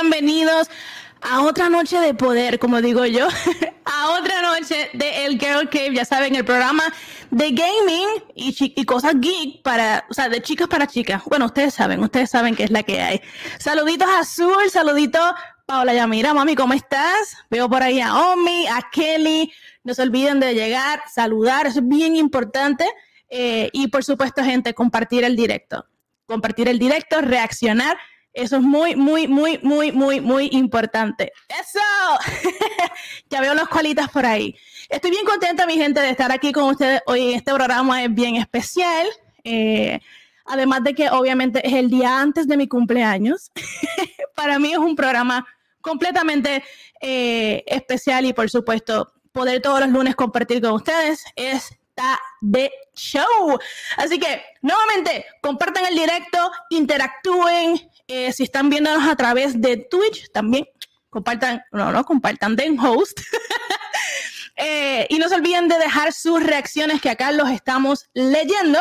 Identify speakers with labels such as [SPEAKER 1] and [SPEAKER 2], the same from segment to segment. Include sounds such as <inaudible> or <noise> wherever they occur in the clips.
[SPEAKER 1] bienvenidos a otra noche de poder, como digo yo, <laughs> a otra noche de El Girl Cave, ya saben, el programa de gaming y, cosas geek para, o sea, de chicas para chicas. Bueno, ustedes saben, ustedes saben qué es la que hay. Saluditos Azul, saluditos Paola Yamira, mami, ¿cómo estás? Veo por ahí a Omi, a Kelly. No se olviden de llegar, saludar, eso es bien importante. Eh, y por supuesto, gente, compartir el directo. Compartir el directo, reaccionar eso es muy, muy, muy, muy, muy, muy importante. ¡Eso! <laughs> ya veo las colitas por ahí. Estoy bien contenta, mi gente, de estar aquí con ustedes hoy en este programa. Es bien especial. Eh, además de que obviamente es el día antes de mi cumpleaños. <laughs> Para mí es un programa completamente eh, especial y por supuesto poder todos los lunes compartir con ustedes está de show. Así que nuevamente compartan el directo, interactúen, eh, si están viéndonos a través de Twitch, también compartan, no, no, compartan den host. <laughs> Eh, y no se olviden de dejar sus reacciones que acá los estamos leyendo.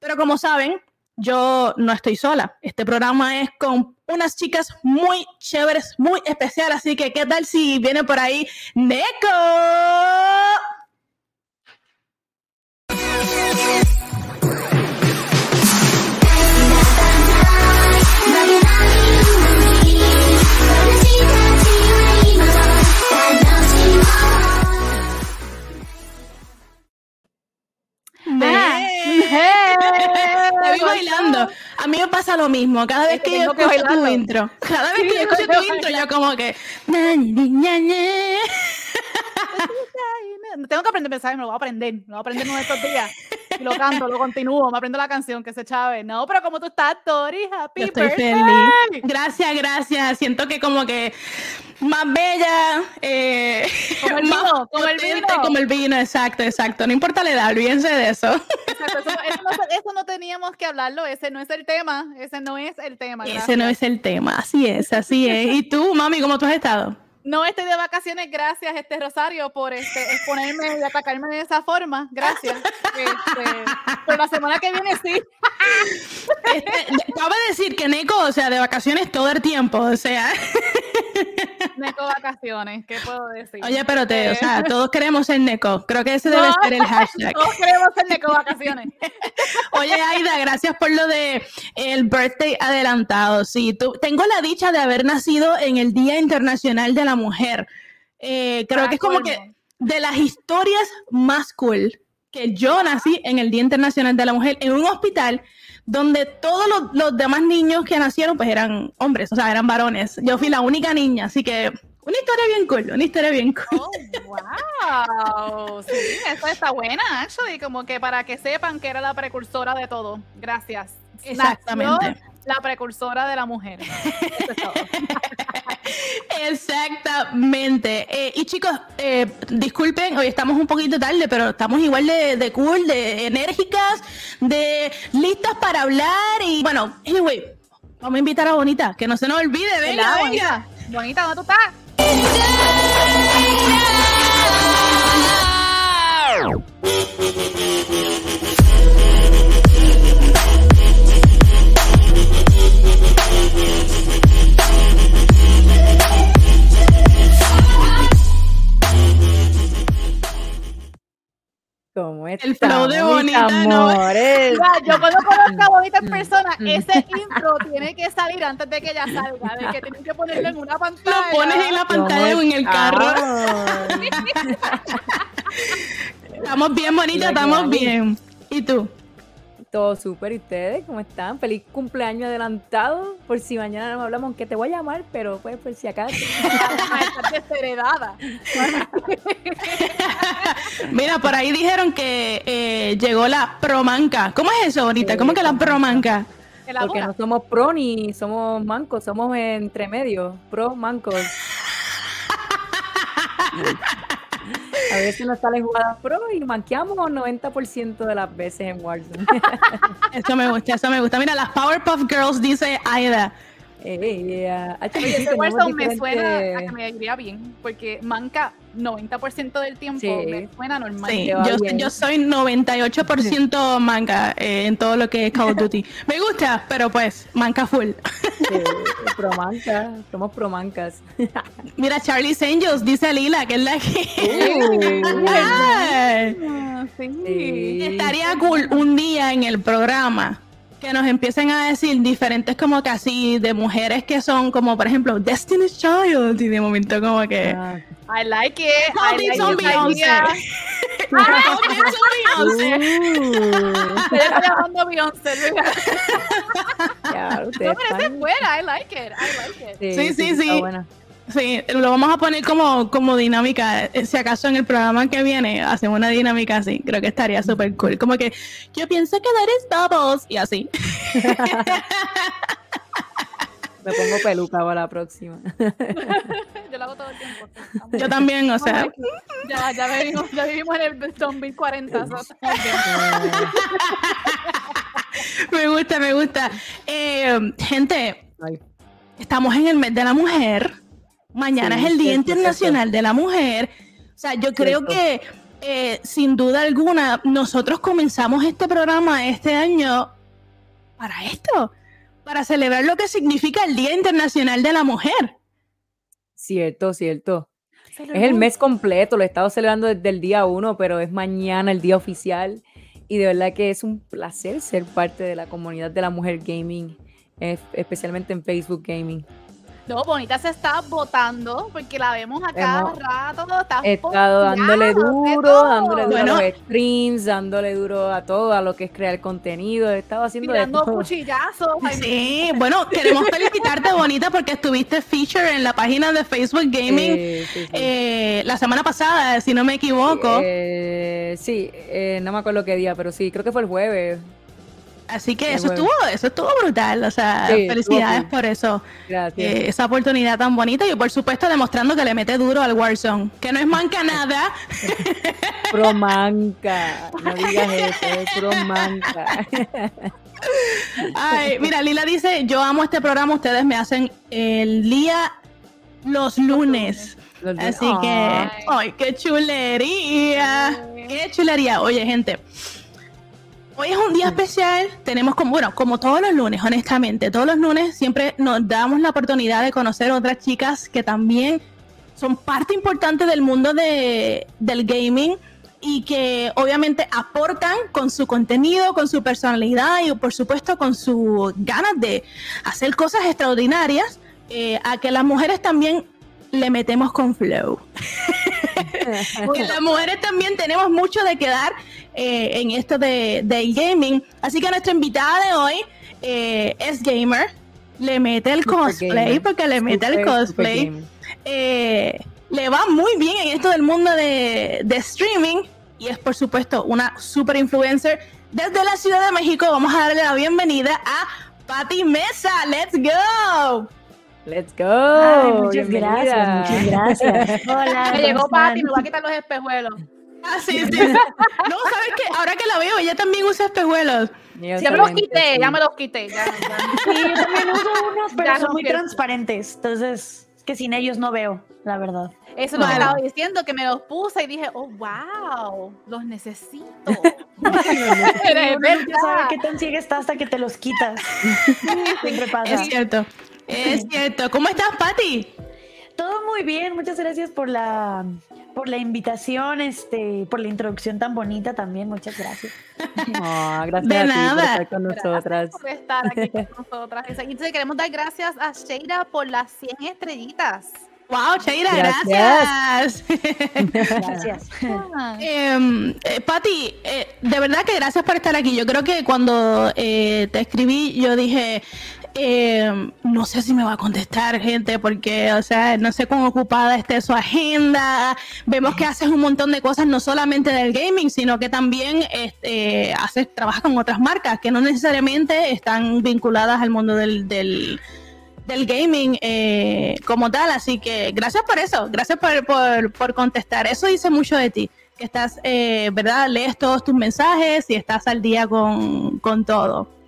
[SPEAKER 1] Pero como saben, yo no estoy sola. Este programa es con unas chicas muy chéveres, muy especiales. Así que, ¿qué tal si viene por ahí Neko? Te vi bailando. A mí me pasa lo mismo. Cada vez que yo escucho tu intro, cada vez que yo escucho tu intro, yo como que.
[SPEAKER 2] Tengo que aprender mensajes, me lo voy a aprender. Me lo voy a aprender uno de estos días. <laughs> Y lo canto, lo continúo, me aprendo la canción que se chave. No, pero como tú estás, Tori, happy
[SPEAKER 1] estoy feliz. Gracias, gracias. Siento que como que más bella, eh,
[SPEAKER 2] como el <laughs> vino, como el vino.
[SPEAKER 1] Como el vino, exacto, exacto. No importa la edad, olvídense de eso.
[SPEAKER 2] Exacto, eso, no, teníamos que hablarlo, ese no es el tema, ese no es el tema.
[SPEAKER 1] Ese no es el tema, así es, así es. ¿Y tú, mami, cómo tú has estado?
[SPEAKER 2] No estoy de vacaciones, gracias, este Rosario, por este, exponerme y atacarme de esa forma. Gracias. Este, pero la semana que viene sí.
[SPEAKER 1] Este, cabe decir que Neko, o sea, de vacaciones todo el tiempo, o sea.
[SPEAKER 2] Neko vacaciones, ¿qué puedo decir?
[SPEAKER 1] Oye, pero te, o sea, todos queremos ser Neko. Creo que ese debe ser el hashtag.
[SPEAKER 2] Todos queremos ser Neko vacaciones.
[SPEAKER 1] Oye, Aida, gracias por lo de el birthday adelantado. Sí, tú, tengo la dicha de haber nacido en el Día Internacional de la Mujer. Eh, creo que es como que de las historias más cool que yo nací en el Día Internacional de la Mujer en un hospital donde todos los, demás niños que nacieron pues eran hombres, o sea, eran varones. Yo fui la única niña, así que una historia bien cool, una historia bien cool.
[SPEAKER 2] Oh, wow. Sí, eso está buena, actually, como que para que sepan que era la precursora de todo. Gracias.
[SPEAKER 1] Exactamente
[SPEAKER 2] la precursora de la mujer. <laughs>
[SPEAKER 1] Exactamente. Eh, y chicos, eh, disculpen, hoy estamos un poquito tarde, pero estamos igual de, cool, de enérgicas, de listas para hablar. Y bueno, anyway, vamos a invitar a Bonita, que no se nos olvide, venga,
[SPEAKER 2] venga. Bonita, ¿dónde tú estás?
[SPEAKER 3] ¿Cómo es?
[SPEAKER 1] El flow de Bonita,
[SPEAKER 3] amores.
[SPEAKER 2] yo cuando conozco a Bonita en persona, ese intro tiene que salir antes de que ella salga, de que tienen que ponerlo en una pantalla. <laughs>
[SPEAKER 1] Lo pones en la pantalla o en el carro. <laughs> estamos bien, Bonita, estamos bien. ¿Y tú?
[SPEAKER 3] Todo súper. ¿Y ustedes cómo están? Feliz cumpleaños adelantado. Por si mañana no hablamos, aunque te voy a llamar, pero pues por si acaso.
[SPEAKER 2] Desheredada. <laughs>
[SPEAKER 1] Mira, por ahí dijeron que eh, llegó la promanca. ¿Cómo es eso, bonita? ¿Cómo que la promanca?
[SPEAKER 3] Porque no somos pro ni somos mancos, somos entre medio, pro mancos. <laughs> A veces nos salen jugadas pro y manqueamos 90% de las veces en Warzone. <laughs>
[SPEAKER 1] eso me gusta, eso me gusta. Mira, las Powerpuff Girls dice Aida.
[SPEAKER 3] Eh, ah, ah,
[SPEAKER 2] Oye, ese Warzone me suena a que me iría bien, porque manca 90% del tiempo
[SPEAKER 3] Sí.
[SPEAKER 2] me suena normal.
[SPEAKER 1] Sí, yo, yo soy 98% manga eh, en todo lo que es Call of Duty. <laughs> Me gusta, pero pues, manca full.
[SPEAKER 3] Sí, <laughs> promanca, somos promancas. <laughs>
[SPEAKER 1] Mira, Charlie's Angels, dice Lila, que es la que...
[SPEAKER 2] Sí.
[SPEAKER 1] Estaría cool un día en el programa que nos empiecen a decir diferentes como que así de mujeres que son como por ejemplo Destiny's Child y de momento como que
[SPEAKER 3] Ah,
[SPEAKER 2] I like it. I like
[SPEAKER 1] son
[SPEAKER 2] it.
[SPEAKER 1] Beyoncé.
[SPEAKER 2] idea. <laughs>
[SPEAKER 1] Ah, Beyoncé.
[SPEAKER 3] uh,
[SPEAKER 2] Beyoncé. No, pero esa es buena. I like it. I like it.
[SPEAKER 1] Sí, sí,
[SPEAKER 3] está
[SPEAKER 1] sí.
[SPEAKER 3] buena.
[SPEAKER 1] Sí, lo vamos a poner como, como dinámica. Eh, Si acaso en el programa que viene hacemos una dinámica así, creo que estaría súper cool. Como que yo pienso que that is bubbles y así. <laughs>
[SPEAKER 3] Me pongo peluca para la próxima. <laughs>
[SPEAKER 2] Yo lo hago todo el tiempo.
[SPEAKER 1] Yo también, o sea,
[SPEAKER 2] Ya, ya, vivimos, ya vivimos en el 2040. so estamos bien. <laughs>
[SPEAKER 1] me gusta, me gusta. Eh, gente,
[SPEAKER 3] Ay,
[SPEAKER 1] estamos en el mes de la mujer. Mañana
[SPEAKER 3] Sí,
[SPEAKER 1] es el Día Internacional de la Mujer. O sea, yo creo que eh, sin duda alguna nosotros comenzamos este programa este año para esto, para celebrar lo que significa el Día Internacional de la Mujer.
[SPEAKER 3] Cierto, cierto. Es el mes completo, lo he estado celebrando desde el día uno, pero es mañana el día oficial. Y de verdad que es un placer ser parte de la comunidad de la mujer gaming, eh, especialmente en Facebook Gaming.
[SPEAKER 2] No, Bonita se está votando porque la vemos a cada
[SPEAKER 3] Hemos
[SPEAKER 2] rato. Está
[SPEAKER 3] He estado dándole duro, dándole duro
[SPEAKER 1] Bueno.
[SPEAKER 3] a los streams, dándole duro a todo, a lo que es crear contenido. He estado haciendo
[SPEAKER 2] Tirando cuchillazos.
[SPEAKER 1] Sí, bueno, <laughs> queremos felicitarte, Bonita, porque estuviste feature en la página de Facebook Gaming
[SPEAKER 3] Eh, sí, sí.
[SPEAKER 1] eh, la semana pasada, si no me equivoco.
[SPEAKER 3] Eh, sí, eh, no me acuerdo qué día, pero sí, creo que fue el jueves.
[SPEAKER 1] Así que
[SPEAKER 3] qué
[SPEAKER 1] eso
[SPEAKER 3] bueno.
[SPEAKER 1] estuvo, eso estuvo brutal. O sea,
[SPEAKER 3] Sí,
[SPEAKER 1] felicidades por eso.
[SPEAKER 3] Gracias.
[SPEAKER 1] eh, esa oportunidad tan bonita y por supuesto demostrando que le mete duro al Warzone, que no es manca <laughs> nada.
[SPEAKER 3] Promanca. No <laughs> digas eso, es promanca. <laughs>
[SPEAKER 1] Ay, mira, Lila dice, yo amo este programa, ustedes me hacen el día los lunes.
[SPEAKER 3] Los
[SPEAKER 1] Así que,
[SPEAKER 3] ay,
[SPEAKER 1] qué chulería. Qué chulería. Oye, gente. Hoy es un día especial. Tenemos como, bueno, como todos los lunes, honestamente, todos los lunes siempre nos damos la oportunidad de conocer otras chicas que también son parte importante del mundo de, del gaming y que obviamente aportan con su contenido, con su personalidad y por supuesto con sus ganas de hacer cosas extraordinarias eh, a que las mujeres también le metemos con flow. <laughs> <laughs> que las mujeres también tenemos mucho de quedar eh, en esto de, del gaming. Así que nuestra invitada de hoy eh, es gamer. Le mete el cosplay porque le mete el
[SPEAKER 3] Super,
[SPEAKER 1] cosplay. Eh, le va muy bien en esto del mundo de, de streaming y es por supuesto una super influencer. Desde la Ciudad de México vamos a darle la bienvenida a Patti Mesa. ¡Let's go!
[SPEAKER 3] Let's go.
[SPEAKER 4] Ay, muchas
[SPEAKER 3] bienvenida.
[SPEAKER 4] gracias, muchas gracias. <laughs> Hola.
[SPEAKER 2] Me llegó
[SPEAKER 4] ¿cómo
[SPEAKER 2] Pati, me voy a quitar los espejuelos.
[SPEAKER 1] Ah, sí, sí. No, ¿sabes qué? Ahora que la veo, ella también usa espejuelos.
[SPEAKER 3] Yo
[SPEAKER 2] Ya me los quité,
[SPEAKER 3] sí.
[SPEAKER 2] ya me los quité. Ya, ya. <laughs>
[SPEAKER 4] Sí, yo también uso unos, pero
[SPEAKER 2] Ya
[SPEAKER 4] son muy transparentes. Entonces, es que sin ellos no veo, la verdad.
[SPEAKER 2] Eso es lo que
[SPEAKER 1] Vale.
[SPEAKER 2] estaba diciendo, que me los puse y dije, oh, wow, los necesito. Pero es
[SPEAKER 4] nunca sabe
[SPEAKER 2] verdad.
[SPEAKER 4] qué tan ciega está hasta que te los quitas. <laughs> Siempre pasa.
[SPEAKER 1] Es cierto. Es cierto. ¿Cómo estás, Patti?
[SPEAKER 4] Todo muy bien, muchas gracias por la por la invitación, este, por la introducción tan bonita también, muchas gracias. <laughs>
[SPEAKER 3] Gracias
[SPEAKER 1] De
[SPEAKER 3] a ti por
[SPEAKER 1] nada.
[SPEAKER 3] estar con nosotras.
[SPEAKER 2] Gracias por estar aquí con <laughs> nosotras. Entonces queremos dar gracias a Sheila por las 100 estrellitas.
[SPEAKER 1] Wow, Shaira,
[SPEAKER 3] Gracias.
[SPEAKER 1] gracias. <laughs>
[SPEAKER 4] Gracias.
[SPEAKER 2] Ah.
[SPEAKER 1] Eh, eh, Patti, eh, de verdad que gracias por estar aquí. Yo creo que cuando eh, te escribí, yo dije, eh, no sé si me va a contestar, gente, porque, o sea, no sé cuán ocupada esté su agenda. Vemos que haces un montón de cosas, no solamente del gaming, sino que también este, haces, trabajas con otras marcas que no necesariamente están vinculadas al mundo del, del, gaming eh, como tal. Así que gracias por eso, gracias por, por, por contestar. Eso dice mucho de ti, que estás, eh, ¿verdad? Lees todos tus mensajes y estás al día con, con todo.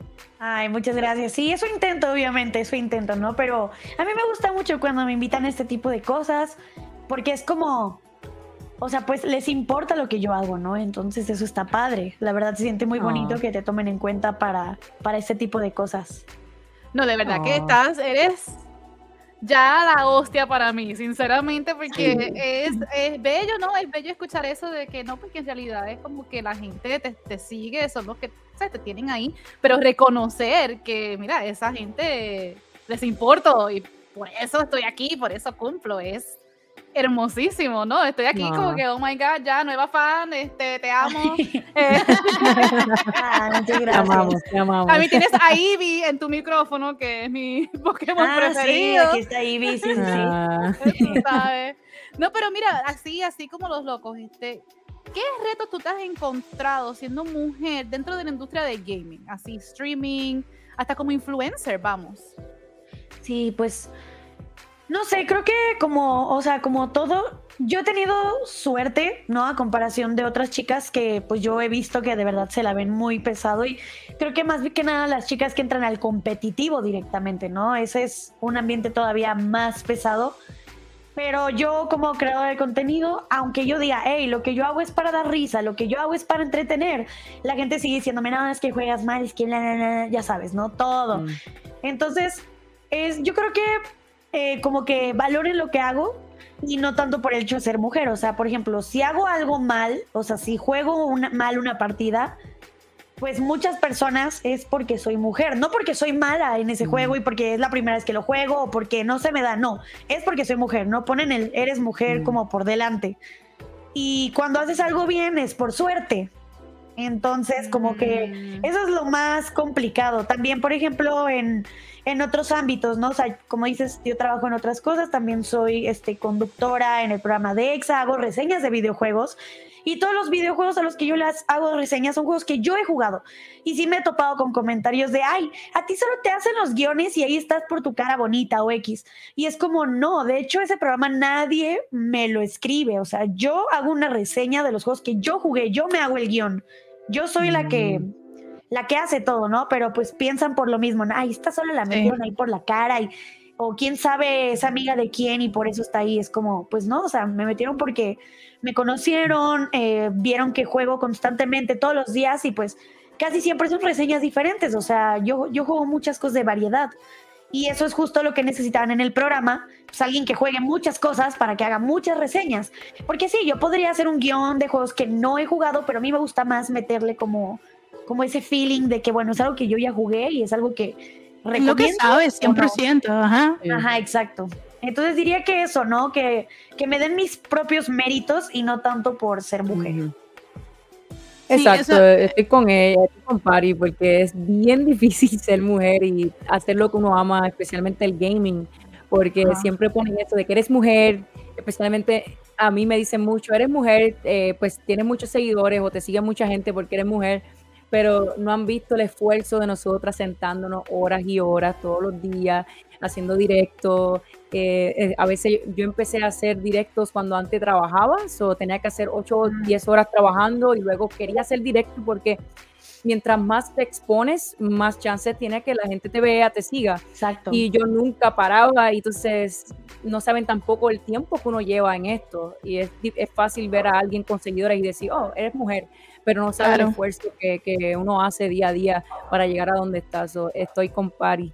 [SPEAKER 4] Ay, muchas gracias. Sí, eso intento, obviamente, eso intento, ¿no? Pero a mí me gusta mucho cuando me invitan a este tipo de cosas, porque es como, o sea, pues les importa lo que yo hago, ¿no? Entonces eso está padre. La verdad se siente muy bonito
[SPEAKER 3] Oh.
[SPEAKER 4] que te tomen en cuenta para, para este tipo de cosas.
[SPEAKER 2] No, de verdad que
[SPEAKER 3] Oh.
[SPEAKER 2] estás, eres ya la hostia para mí, sinceramente, porque es, es bello, ¿no? Es bello escuchar eso de que no, porque en realidad es como que la gente te, te sigue, son los que se te tienen ahí, pero reconocer que, mira, esa gente les importo y por eso estoy aquí, por eso cumplo, es hermosísimo, ¿no? Estoy aquí como que, oh my God, ya, nueva fan, este, te amo. Eh, <laughs> <laughs>
[SPEAKER 4] Ah,
[SPEAKER 3] Te amamos, te amamos.
[SPEAKER 2] a mí tienes a <laughs> Eevee en tu micrófono, que es mi Pokémon
[SPEAKER 4] Ah, sí,
[SPEAKER 2] preferido.
[SPEAKER 4] aquí está Ivy, sí, sí, sí.
[SPEAKER 3] Ah,
[SPEAKER 2] sabes. No, pero mira, así, así como los locos, este, ¿qué retos tú te has encontrado siendo mujer dentro de la industria de gaming? Así, streaming, hasta como influencer, vamos.
[SPEAKER 4] Sí, pues no sé, creo que como, o sea, como todo, yo he tenido suerte, ¿no? A comparación de otras chicas que pues yo he visto que de verdad se la ven muy pesado y creo que más que nada las chicas que entran al competitivo directamente, ¿no? Ese es un ambiente todavía más pesado. Pero yo como creadora de contenido, aunque yo diga, hey, lo que yo hago es para dar risa, lo que yo hago es para entretener, la gente sigue diciéndome, no, es que juegas mal, es que la, la, la", ya sabes, ¿no? Todo.
[SPEAKER 3] mm.
[SPEAKER 4] Entonces, es, yo creo que eh, como que valoren lo que hago y no tanto por el hecho de ser mujer. O sea, por ejemplo, si hago algo mal, o sea, si juego una- mal una partida, pues muchas personas es porque soy mujer, no porque soy mala en ese
[SPEAKER 3] Mm.
[SPEAKER 4] juego y porque es la primera vez que lo juego o porque no se me da, no, es porque soy mujer, no ponen el eres mujer
[SPEAKER 3] Mm.
[SPEAKER 4] como por delante. Y cuando haces algo bien es por suerte. Entonces, como que
[SPEAKER 2] Mm.
[SPEAKER 4] eso es lo más complicado. También, por ejemplo, en, en otros ámbitos, ¿no? O sea, como dices, yo trabajo en otras cosas, también soy este, conductora en el programa de EXA, hago reseñas de videojuegos. Y todos los videojuegos a los que yo las hago reseñas son juegos que yo he jugado. Y sí me he topado con comentarios de, ay, a ti solo te hacen los guiones y ahí estás por tu cara bonita o X. Y es como, no, de hecho ese programa nadie me lo escribe. O sea, yo hago una reseña de los juegos que yo jugué, yo me hago el guion. Yo soy la que la que hace todo, ¿no? Pero pues piensan por lo mismo, ay, esta solo la
[SPEAKER 1] Sí.
[SPEAKER 4] metieron ahí por la cara y o quién sabe es amiga de quién y por eso está ahí. Es como, pues no, o sea, me metieron porque me conocieron, eh, vieron que juego constantemente todos los días y pues casi siempre son reseñas diferentes. O sea, yo, yo juego muchas cosas de variedad. Y eso es justo lo que necesitaban en el programa, pues alguien que juegue muchas cosas para que haga muchas reseñas. Porque sí, yo podría hacer un guion de juegos que no he jugado, pero a mí me gusta más meterle como, como ese feeling de que, bueno, es algo que yo ya jugué y es algo que recomiendo.
[SPEAKER 1] Lo que sabes,
[SPEAKER 4] o no.
[SPEAKER 1] 100%, ajá.
[SPEAKER 4] Ajá, exacto. Entonces diría que eso, ¿no? Que, que me den mis propios méritos y no tanto por ser mujer.
[SPEAKER 3] Ujú.
[SPEAKER 1] Sí,
[SPEAKER 3] Exacto,
[SPEAKER 1] eso-
[SPEAKER 3] estoy con ella, estoy con Pari, porque es bien <laughs> difícil ser mujer y hacer lo que uno ama, especialmente el gaming, porque siempre ponen eso de que eres mujer, especialmente a mí me dicen mucho, eres mujer, eh, pues tienes muchos seguidores o te sigue mucha gente porque eres mujer, pero no han visto el esfuerzo de nosotras sentándonos horas y horas todos los días, haciendo directos. eh, eh, a veces yo empecé a hacer directos cuando antes trabajaba, o tenía que hacer 8 o 10 horas trabajando y luego quería hacer directo porque mientras más te expones, más chances tiene que la gente te vea, te siga.
[SPEAKER 4] Exacto.
[SPEAKER 3] Y yo nunca paraba y entonces no saben tampoco el tiempo que uno lleva en esto. Y es, es fácil ver a alguien con seguidores y decir, oh, eres mujer, pero no sabe
[SPEAKER 1] Claro.
[SPEAKER 3] el esfuerzo que, que uno hace día a día para llegar a donde está. So, estoy con Pari.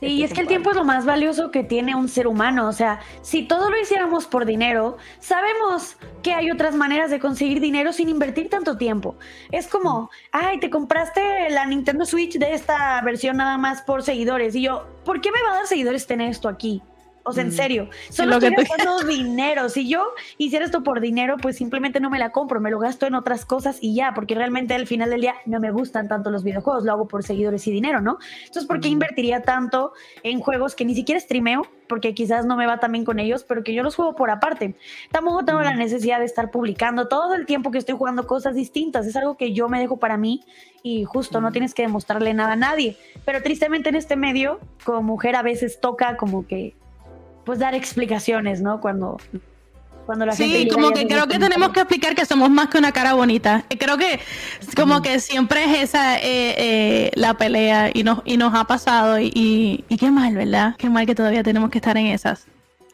[SPEAKER 4] Sí, y es que el tiempo es lo más valioso que tiene un ser humano. O sea, si todo lo hiciéramos por dinero, sabemos que hay otras maneras de conseguir dinero sin invertir tanto tiempo. Es como, ay, te compraste la Nintendo Switch de esta versión nada más por seguidores. Y yo, ¿por qué me va a dar seguidores tener esto aquí? O sea, en
[SPEAKER 3] Mm.
[SPEAKER 4] serio, solo estoy gastando <laughs> dinero. Si yo hiciera esto por dinero, pues simplemente no me la compro, me lo gasto en otras cosas y ya, porque realmente al final del día no me gustan tanto los videojuegos, lo hago por seguidores y dinero, ¿no? Entonces, ¿por qué
[SPEAKER 3] Mm.
[SPEAKER 4] invertiría tanto en juegos que ni siquiera streameo? Porque quizás no me va tan bien con ellos, pero que yo los juego por aparte. Tampoco tengo la
[SPEAKER 3] Mm.
[SPEAKER 4] necesidad de estar publicando todo el tiempo que estoy jugando cosas distintas. Es algo que yo me dejo para mí y justo no tienes que demostrarle nada a nadie. Pero tristemente en este medio, como mujer a veces toca como que, pues dar explicaciones, ¿no? Cuando Cuando la gente
[SPEAKER 1] Sí, como que creo que tenemos que explicar que somos más que una cara bonita. Creo que como que siempre es esa eh, eh, la pelea y nos, y nos ha pasado y, y, y qué mal, ¿verdad? Qué mal que todavía tenemos que estar en esas.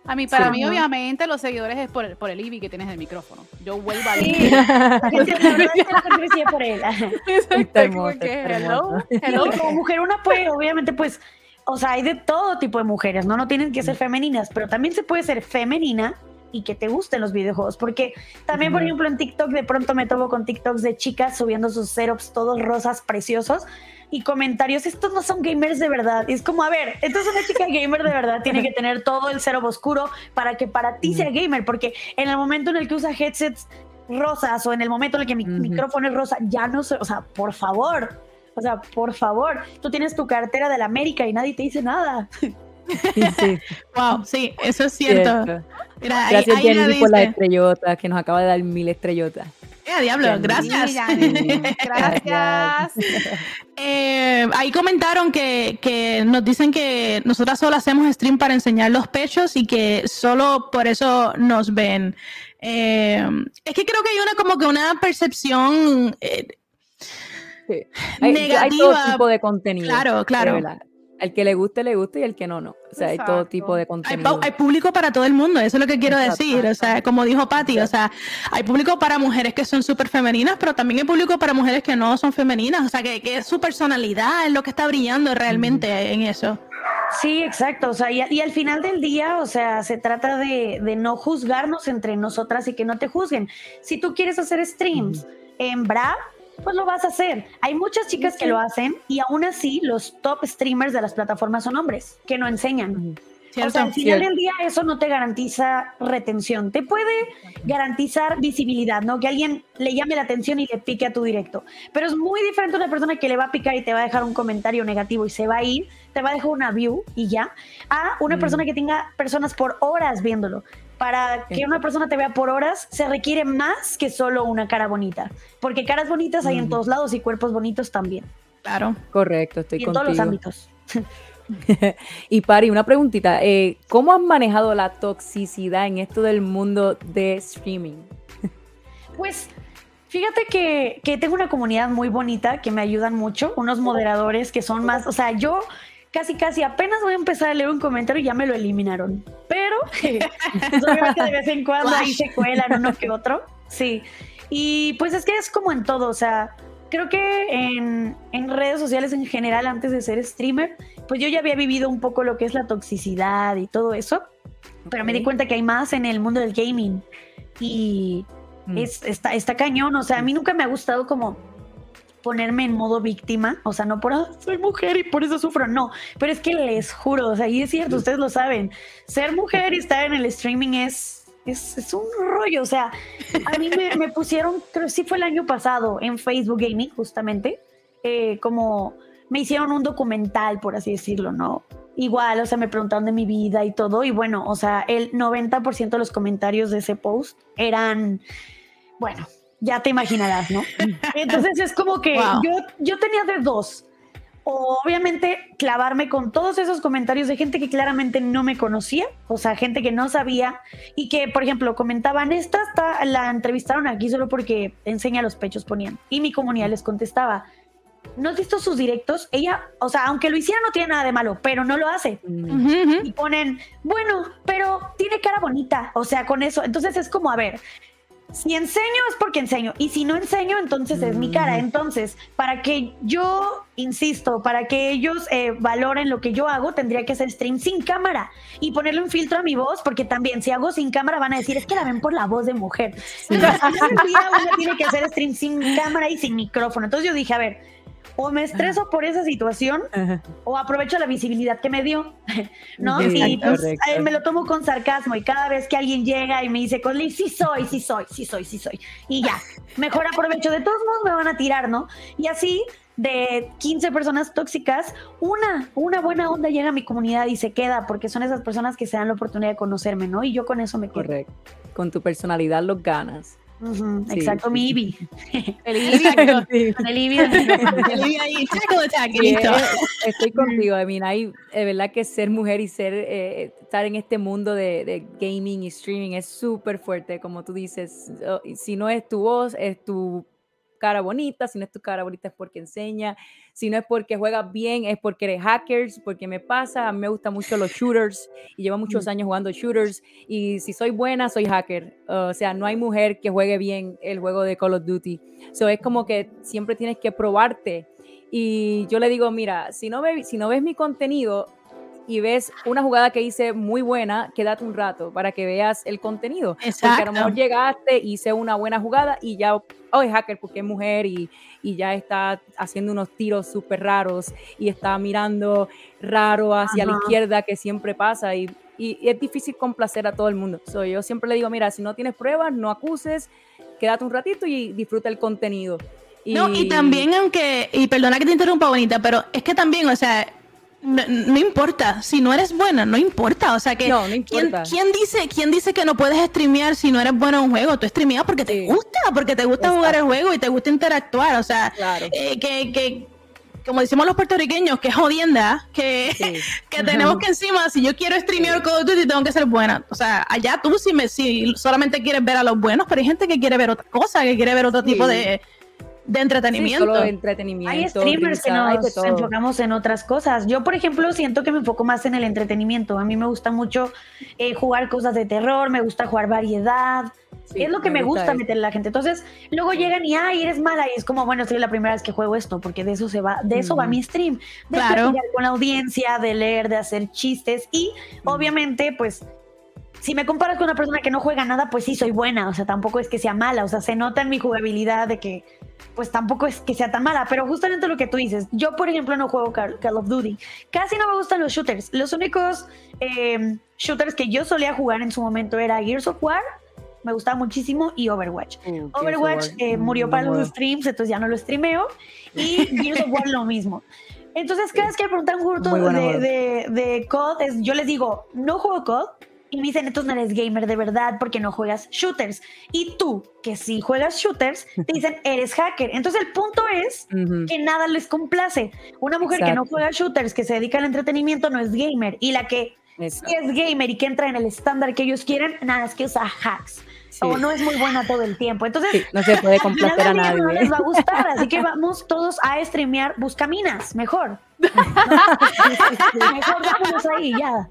[SPEAKER 2] A mí, para
[SPEAKER 3] Sí.
[SPEAKER 2] mí, obviamente, los seguidores es por el, por el IBI que tienes el micrófono. Yo vuelvo a
[SPEAKER 4] Sí, la gente, la verdad es que la gente decía por él.
[SPEAKER 2] Exacto, como que, hello, hello.
[SPEAKER 4] Como mujer una puede, obviamente, pues, o sea, hay de todo tipo de mujeres, ¿no? No tienen que ser femeninas, pero también se puede ser femenina y que te gusten los videojuegos, porque también, por ejemplo, en TikTok de pronto me tomo con TikToks de chicas subiendo sus setups todos rosas preciosos y comentarios, estos no son gamers de verdad. Y es como, a ver, entonces una chica gamer de verdad tiene que tener todo el setup oscuro para que para ti sea gamer, porque en el momento en el que usa headsets rosas o en el momento en el que mi
[SPEAKER 3] Ujú.
[SPEAKER 4] micrófono es rosa, ya no sé, o sea, por favor, o sea, por favor, tú tienes tu cartera de la América y nadie te dice nada.
[SPEAKER 3] Sí, sí, <laughs>
[SPEAKER 1] Wow, sí, eso es cierto.
[SPEAKER 3] cierto.
[SPEAKER 1] Mira, ahí,
[SPEAKER 3] Gracias,
[SPEAKER 1] ahí la
[SPEAKER 3] Jenny, por las
[SPEAKER 1] dice.
[SPEAKER 3] estrellotas, que nos acaba de dar mil estrellotas.
[SPEAKER 1] Eh, diablo,
[SPEAKER 3] Jenny.
[SPEAKER 1] gracias. <laughs>
[SPEAKER 2] Gracias. <laughs>
[SPEAKER 1] Eh, ahí comentaron que, que nos dicen que nosotras solo hacemos stream para enseñar los pechos y que solo por eso nos ven. Eh, es que creo que hay una como que una percepción eh,
[SPEAKER 3] Sí. Hay, hay todo
[SPEAKER 1] Negativa.
[SPEAKER 3] tipo de contenido.
[SPEAKER 1] Claro, claro.
[SPEAKER 3] Al que le guste, le gusta y al que no, no. O sea, hay todo tipo de contenido.
[SPEAKER 1] hay público para todo el mundo, eso es lo que quiero
[SPEAKER 3] Exacto.
[SPEAKER 1] decir. O sea, como dijo Patti, o sea, hay público para mujeres que son súper femeninas, pero también hay público para mujeres que no son femeninas. O sea, que, que su personalidad es lo que está brillando realmente en eso.
[SPEAKER 4] Sí, exacto. O sea, y, y al final del día, o sea, se trata de, de no juzgarnos entre nosotras y que no te juzguen. Si tú quieres hacer streams en Bra, pues lo vas a hacer. Hay muchas chicas que lo hacen y aún así los top streamers de las plataformas son hombres que no enseñan.
[SPEAKER 3] Ujú.
[SPEAKER 4] O
[SPEAKER 1] ¿Cierto?
[SPEAKER 4] sea, al final
[SPEAKER 3] Cierto.
[SPEAKER 4] del día eso no te garantiza retención, te puede garantizar visibilidad, ¿no? Que alguien le llame la atención y le pique a tu directo. Pero es muy diferente una persona que le va a picar y te va a dejar un comentario negativo y se va a ir, te va a dejar una view y ya, a una
[SPEAKER 3] Mm.
[SPEAKER 4] persona que tenga personas por horas viéndolo. Para que una persona te vea por horas se requiere más que solo una cara bonita, porque caras bonitas hay en
[SPEAKER 3] Mm.
[SPEAKER 4] todos lados y cuerpos bonitos también,
[SPEAKER 1] Claro.
[SPEAKER 3] Correcto, estoy
[SPEAKER 4] y en todos los
[SPEAKER 3] contigo.
[SPEAKER 4] ámbitos. <laughs>
[SPEAKER 3] y Pari, una preguntita. eh, ¿Cómo has manejado la toxicidad en esto del mundo de streaming? <laughs>
[SPEAKER 4] Pues fíjate que, que tengo una comunidad muy bonita que me ayudan mucho, unos moderadores que son más, o sea, yo casi casi apenas voy a empezar a leer un comentario y ya me lo eliminaron, pero pues, <laughs> obviamente de vez en cuando ahí se cuelan uno que otro, sí. Y pues es que es como en todo, o sea, creo que en, en redes sociales en general, antes de ser streamer, pues yo ya había vivido un poco lo que es la toxicidad y todo eso, pero me di cuenta que hay más en el mundo del gaming. Y,
[SPEAKER 3] Mm.
[SPEAKER 4] es, está, está cañón, o sea, a mí nunca me ha gustado como ponerme en modo víctima, o sea, no por "Ah, soy mujer y por eso sufro, no, pero es que les juro, o sea, y es cierto, ustedes lo saben, ser mujer y estar en el streaming es, es, un rollo, o sea, a mí me, me pusieron, creo que sí fue el año pasado, en Facebook Gaming, justamente, eh, como me hicieron un documental, por así decirlo, ¿no? Igual, o sea, me preguntaron de mi vida y todo, y bueno, o sea, el 90% de los comentarios de ese post eran, bueno, ya te imaginarás, ¿no? <laughs> Entonces es como que
[SPEAKER 1] Wow.
[SPEAKER 4] yo, yo tenía de dos. O obviamente clavarme con todos esos comentarios de gente que claramente no me conocía, o sea, gente que no sabía y que, por ejemplo, comentaban, esta está, la entrevistaron aquí solo porque enseña los pechos, ponían. Y mi comunidad les contestaba, ¿no has visto sus directos? Ella, o sea, aunque lo hiciera no tiene nada de malo, pero no lo hace
[SPEAKER 3] Mm.
[SPEAKER 4] Y ponen, bueno, pero tiene cara bonita, o sea, con eso. Entonces es como, a ver, si enseño es porque enseño, y si no enseño, entonces es mi cara.
[SPEAKER 3] Mm.
[SPEAKER 4] Entonces, para que yo, insisto, para que ellos eh, valoren lo que yo hago, tendría que hacer stream sin cámara y ponerle un filtro a mi voz, porque también si hago sin cámara van a decir, es que la ven por la voz de mujer. Entonces, día uno tiene que hacer stream sin cámara y sin micrófono. Entonces yo dije, a ver, o me estreso por esa situación
[SPEAKER 3] Ajá.
[SPEAKER 4] o aprovecho la visibilidad que me dio, <laughs> ¿no?
[SPEAKER 3] Sí,
[SPEAKER 4] y pues eh, me lo tomo con sarcasmo y cada vez que alguien llega y me dice, Conley, sí soy, sí soy, sí soy, sí soy. Y ya, mejor aprovecho. De todos modos me van a tirar, ¿no? Y así, de 15 personas tóxicas, una, una buena onda llega a mi comunidad y se queda porque son esas personas que se dan la oportunidad de conocerme, ¿no? Y yo con eso me quedo.
[SPEAKER 3] Correcto. Con tu personalidad los ganas.
[SPEAKER 4] Ujú,
[SPEAKER 3] Sí,
[SPEAKER 4] exacto,
[SPEAKER 3] sí,
[SPEAKER 4] mi. <laughs> Ivy.
[SPEAKER 2] El.
[SPEAKER 4] Con el Ivy. <laughs>
[SPEAKER 1] El ahí, listo.
[SPEAKER 3] eh, estoy contigo, I mean, hay, de verdad que ser mujer y ser, eh, estar en este mundo de, de gaming y streaming es súper fuerte, como tú dices, si no es tu voz, es tu cara bonita, si no es tu cara bonita es porque enseña, si no es porque juegas bien, es porque eres hackers, porque me pasa, a mí me gustan mucho los shooters y llevo muchos años jugando shooters y si soy buena, soy hacker, o sea, no hay mujer que juegue bien el juego de Call of Duty, so es como que siempre tienes que probarte. Y yo le digo, mira, si no, ve- si no ves mi contenido y ves una jugada que hice muy buena, quédate un rato para que veas el contenido. Porque a lo
[SPEAKER 1] Exacto.
[SPEAKER 3] mejor llegaste, hice una buena jugada y ya, oh, es hacker porque es mujer y, y ya está haciendo unos tiros súper raros y está mirando raro hacia la izquierda que siempre pasa y, y- y es difícil complacer a todo el mundo. So, yo siempre le digo, mira, si no tienes pruebas, no acuses, quédate un ratito y disfruta el contenido.
[SPEAKER 1] No, y también aunque, y perdona que te interrumpa, bonita, pero es que también, o sea, no, no importa, si no eres buena, no importa, o sea que...
[SPEAKER 3] No, no
[SPEAKER 1] ¿quién, quién dice, ¿Quién dice que no puedes streamear si no eres bueno en un juego? Tú streameas porque te gusta, porque te gusta jugar el juego y te gusta interactuar, o sea,
[SPEAKER 3] Claro.
[SPEAKER 1] eh, que, que, como decimos los puertorriqueños, que es jodienda, que,
[SPEAKER 3] Sí. <laughs>
[SPEAKER 1] que tenemos que encima, si yo quiero streamear Call of Duty, tengo que ser buena. O sea, allá tú si, me, si solamente quieres ver a los buenos, pero hay gente que quiere ver otra cosa, que quiere ver otro
[SPEAKER 3] Sí.
[SPEAKER 1] tipo de, de
[SPEAKER 3] Sí,
[SPEAKER 1] entretenimiento.
[SPEAKER 3] solo entretenimiento.
[SPEAKER 4] Hay streamers que
[SPEAKER 3] risa, de
[SPEAKER 4] nos enfocamos en otras cosas. Yo, por ejemplo, siento que me enfoco más en el entretenimiento. A mí me gusta mucho eh, jugar cosas de terror, me gusta jugar variedad.
[SPEAKER 3] Sí,
[SPEAKER 4] es lo que me, gusta,
[SPEAKER 3] eso.
[SPEAKER 4] meterle a la gente. Entonces, luego llegan y, ay, eres mala. Y es como, bueno, soy la primera vez que juego esto, porque de eso se va, de eso va
[SPEAKER 3] Ujú.
[SPEAKER 4] mi stream. De
[SPEAKER 1] Claro.
[SPEAKER 4] con la audiencia, de leer, de hacer chistes. Y, obviamente, pues, si me comparas con una persona que no juega nada, pues sí soy buena. O sea, tampoco es que sea mala. O sea, se nota en mi jugabilidad de que, pues tampoco es que sea tan mala. Pero justamente lo que tú dices, yo, por ejemplo, no juego Call, of Duty. Casi no me gustan los shooters. Los únicos eh, shooters que yo solía jugar en su momento era Gears of War. Me gustaba muchísimo y Overwatch.
[SPEAKER 3] Of
[SPEAKER 4] Overwatch eh,
[SPEAKER 3] mm,
[SPEAKER 4] murió para los streams, entonces ya no lo streameo. Y Gears of War lo mismo. Entonces, cada vez que me preguntan un de, de, de COD, es- yo les digo, no juego COD. Y me dicen, entonces no eres gamer de verdad porque no juegas shooters. Y tú, que sí juegas shooters, te <laughs> dicen, eres hacker. Entonces, el punto es que nada les complace. Una mujer que no juega shooters, que se dedica al entretenimiento, no es gamer. Y la que
[SPEAKER 3] Exacto.
[SPEAKER 4] sí es gamer y que entra en el estándar que ellos quieren, nada, es que usa hacks.
[SPEAKER 3] Sí.
[SPEAKER 4] O no es muy buena todo el tiempo. Entonces,
[SPEAKER 3] Sí, no se puede <laughs> complacer a nadie.
[SPEAKER 4] no les va a gustar, así que <laughs> vamos todos a streamear Buscaminas, mejor. mejor déjanos ahí, ya.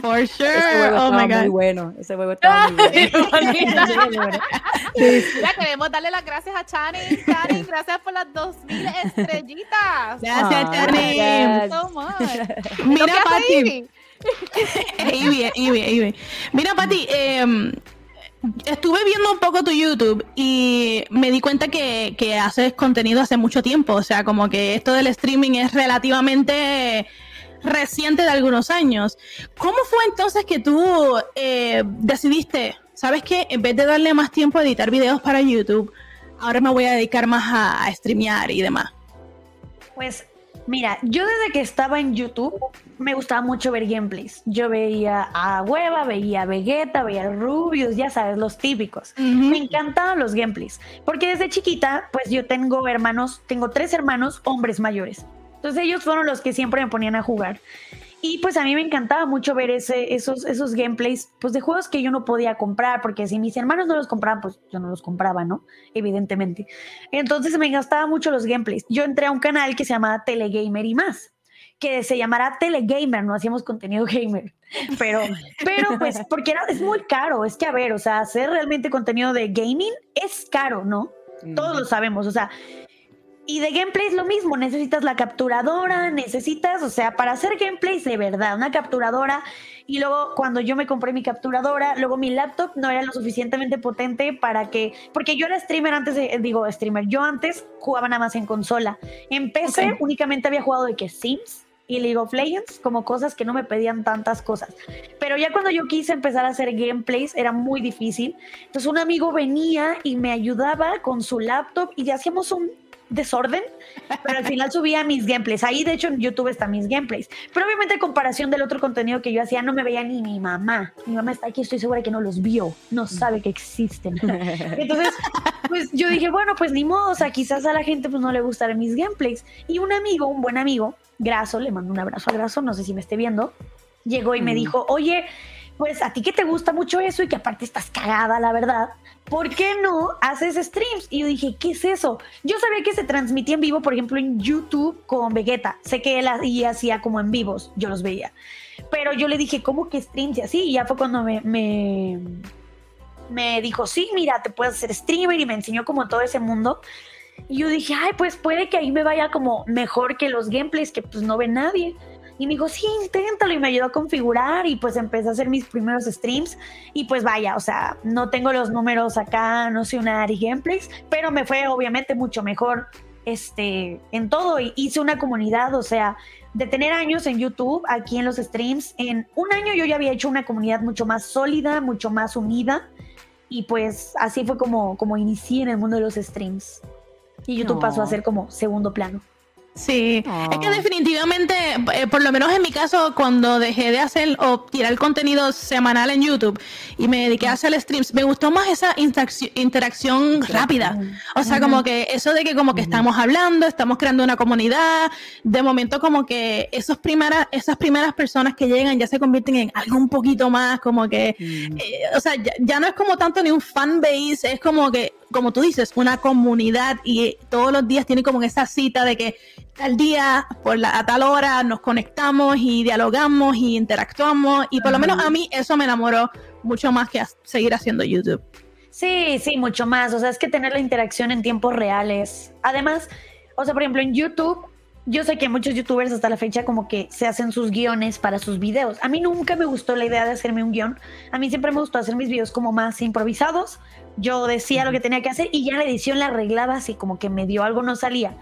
[SPEAKER 1] For sure.
[SPEAKER 3] Juego
[SPEAKER 1] oh my
[SPEAKER 3] muy
[SPEAKER 1] god.
[SPEAKER 3] bueno. Ese juego estaba muy bueno. <laughs> Sí.
[SPEAKER 2] Mira, queremos darle las gracias a Channing. Channing, gracias por las 2000 estrellitas.
[SPEAKER 1] Gracias,
[SPEAKER 3] gracias.
[SPEAKER 2] So much.
[SPEAKER 1] Mira,
[SPEAKER 2] ¿Lo que hace
[SPEAKER 1] Pati.
[SPEAKER 2] Ivy?
[SPEAKER 1] Ivy, Ivy, Ivy. Mira, Pati, em, estuve viendo un poco tu YouTube y me di cuenta que, que haces contenido hace mucho tiempo. O sea, como que esto del streaming es relativamente reciente de algunos años. ¿Cómo fue entonces que tú eh, decidiste, sabes qué, en vez de darle más tiempo a editar videos para YouTube, ahora me voy a dedicar más a, a streamear y demás?
[SPEAKER 4] Pues mira, yo desde que estaba en YouTube me gustaba mucho ver gameplays. Yo veía a Hueva, veía a Vegeta, veía a Rubius, ya sabes, los típicos. Me encantaban los gameplays, porque desde chiquita, pues yo tengo hermanos, tengo tres hermanos hombres mayores. Entonces ellos fueron los que siempre me ponían a jugar. Y pues a mí me encantaba mucho ver ese, esos, esos gameplays pues de juegos que yo no podía comprar, porque si mis hermanos no los compraban, pues yo no los compraba, ¿no? Evidentemente. Entonces me gastaba mucho los gameplays. Yo entré a un canal que se llamaba Telegamer y más, que se llamará Telegamer, no hacíamos contenido gamer. Pero, pero pues, <laughs> porque era, es muy caro, es que a ver, o sea, hacer realmente contenido de gaming es caro, ¿no? Todos lo sabemos, o sea, y de gameplays lo mismo, necesitas la capturadora, necesitas, o sea, para hacer gameplays de verdad, una capturadora. Y luego cuando yo me compré mi capturadora, luego mi laptop no era lo suficientemente potente para que, porque yo era streamer antes de, digo, streamer, yo antes jugaba nada más en consola. En PC
[SPEAKER 1] Ok.
[SPEAKER 4] únicamente había jugado de que Sims y League of Legends, como cosas que no me pedían tantas cosas. Pero ya cuando yo quise empezar a hacer gameplays era muy difícil. Entonces un amigo venía y me ayudaba con su laptop y hacíamos un desorden, pero al final subía mis gameplays. Ahí, de hecho, en YouTube están mis gameplays. Pero obviamente, en comparación del otro contenido que yo hacía, no me veía ni mi mamá. Mi mamá está aquí, estoy segura que no los vio, no sabe que existen. <laughs> Entonces, pues yo dije, bueno, pues ni modo, o sea, quizás a la gente pues no le gustarán mis gameplays. Y un amigo, un buen amigo, Graso, le mando un abrazo a Graso, no sé si me esté viendo, llegó y me dijo, oye, pues a ti que te gusta mucho eso y que aparte estás cagada, la verdad, ¿por qué no haces streams? Y yo dije, ¿qué es eso? Yo sabía que se transmitía en vivo, por ejemplo, en YouTube con Vegeta. Sé que él hacía como en vivos, yo los veía. Pero yo le dije, ¿cómo que streams y así? Y ya fue cuando me, me, me dijo, sí, mira, te puedes hacer streamer y me enseñó como todo ese mundo. Y yo dije, ay, pues puede que ahí me vaya como mejor que los gameplays que pues no ve nadie. Y me dijo, sí, inténtalo. Y me ayudó a configurar y pues empecé a hacer mis primeros streams. Y pues vaya, o sea, no tengo los números acá, no soy una Ari Gameplays, pero me fue obviamente mucho mejor este, en todo. Y hice una comunidad, o sea, de tener años en YouTube, aquí en los streams, en un año yo ya había hecho una comunidad mucho más sólida, mucho más unida. Y pues así fue como, como inicié en el mundo de los streams. Y YouTube pasó a ser como segundo plano.
[SPEAKER 1] Sí, es que ah. definitivamente, eh, por lo menos en mi caso, cuando dejé de hacer o tirar contenido semanal en YouTube y me dediqué a hacer streams, me gustó más esa interacción, rápida. O sea, como que eso de que como que estamos hablando, estamos creando una comunidad, de momento como que esos primeras, esas primeras personas que llegan ya se convierten en algo un poquito más, como que, eh, o sea, ya, no es como tanto ni un fan base, es como que como tú dices, una comunidad y todos los días tiene como esa cita de que tal día, por la, a tal hora, nos conectamos y dialogamos y interactuamos. Y por lo menos a mí eso me enamoró mucho más que seguir haciendo YouTube.
[SPEAKER 4] Sí, sí, mucho más. O sea, es que tener la interacción en tiempos reales. Además, o sea, por ejemplo, en YouTube, yo sé que muchos youtubers hasta la fecha como que se hacen sus guiones para sus videos. A mí nunca me gustó la idea de hacerme un guion. A mí siempre me gustó hacer mis videos como más improvisados. Yo decía lo que tenía que hacer y ya la edición la arreglaba así como que me dio algo no salía.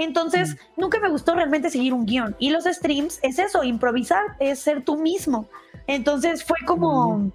[SPEAKER 4] Entonces, nunca me gustó realmente seguir un guion. Y los streams es eso, improvisar, es ser tú mismo. Entonces fue como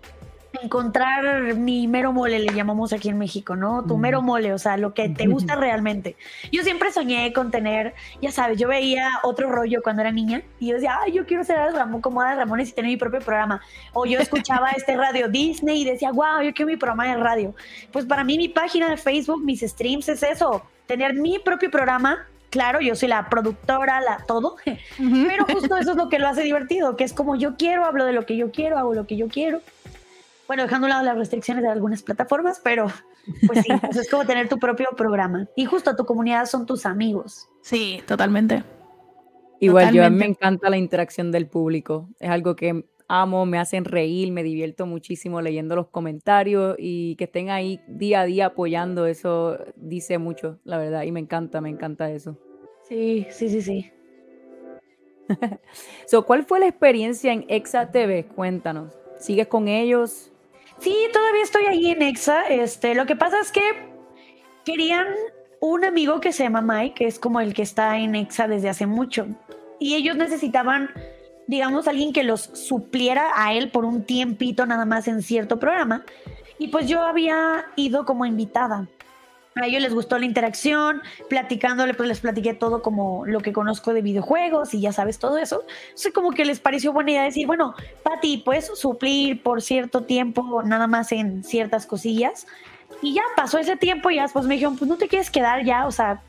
[SPEAKER 4] encontrar mi mero mole, le llamamos aquí en México, ¿no? Tu mero mole, o sea, lo que te gusta <laughs> realmente. Yo siempre soñé con tener, ya sabes, yo veía otro rollo cuando era niña y yo decía, ay, yo quiero ser Ramón, como Ada Ramones y tener mi propio programa. O yo escuchaba este radio Disney y decía, wow, yo quiero mi programa de radio. Pues para mí mi página de Facebook, mis streams es eso, tener mi propio programa claro, yo soy la productora, la todo, <laughs> pero justo eso es lo que lo hace divertido, que es como yo quiero, hablo de lo que yo quiero, hago lo que yo quiero. Bueno, dejando a un lado las restricciones de algunas plataformas, pero pues sí, es como tener tu propio programa. Y justo tu comunidad son tus amigos.
[SPEAKER 1] Sí, totalmente.
[SPEAKER 3] Igual, yo a mí me encanta la interacción del público. Es algo que amo, me hacen reír, me divierto muchísimo leyendo los comentarios y que estén ahí día a día apoyando, eso dice mucho, la verdad, y me encanta, me encanta eso.
[SPEAKER 4] Sí, sí, sí, sí. <laughs>
[SPEAKER 3] so, ¿Cuál fue la experiencia en Exa TV? Cuéntanos. ¿Sigues con ellos?
[SPEAKER 4] Sí, todavía estoy ahí en Exa. Este, lo que pasa es que querían un amigo que se llama Mike, que es como el que está en Exa desde hace mucho. Y ellos necesitaban, digamos, alguien que los supliera a él por un tiempito nada más en cierto programa. Y pues yo había ido como invitada a ellos les gustó la interacción, platicándole, pues les platiqué todo como lo que conozco de videojuegos y ya sabes todo eso. Entonces como que les pareció buena idea decir, bueno, Pati, puedes suplir por cierto tiempo nada más en ciertas cosillas. Y ya pasó ese tiempo y después me dijeron, pues no te quieres quedar ya, o sea,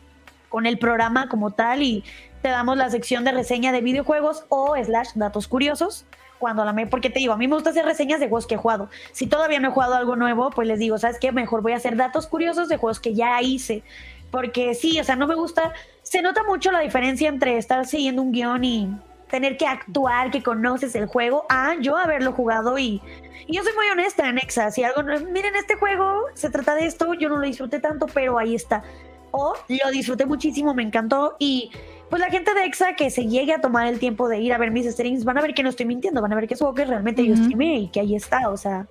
[SPEAKER 4] con el programa como tal y te damos la sección de reseña de videojuegos o slash datos curiosos cuando la me, porque te digo, a mí me gusta hacer reseñas de juegos que he jugado. Si todavía no he jugado algo nuevo, pues les digo, ¿sabes qué? Mejor voy a hacer datos curiosos de juegos que ya hice. Porque sí, o sea, no me gusta. Se nota mucho la diferencia entre estar siguiendo un guion y tener que actuar que conoces el juego a yo haberlo jugado y, y yo soy muy honesta en Exa. Si algo, miren, este juego se trata de esto, yo no lo disfruté tanto, pero ahí está. O lo disfruté muchísimo, me encantó y pues la gente de EXA que se llegue a tomar el tiempo de ir a ver mis streams van a ver que no estoy mintiendo, van a ver que es algo que realmente yo streamé y que ahí está, o sea.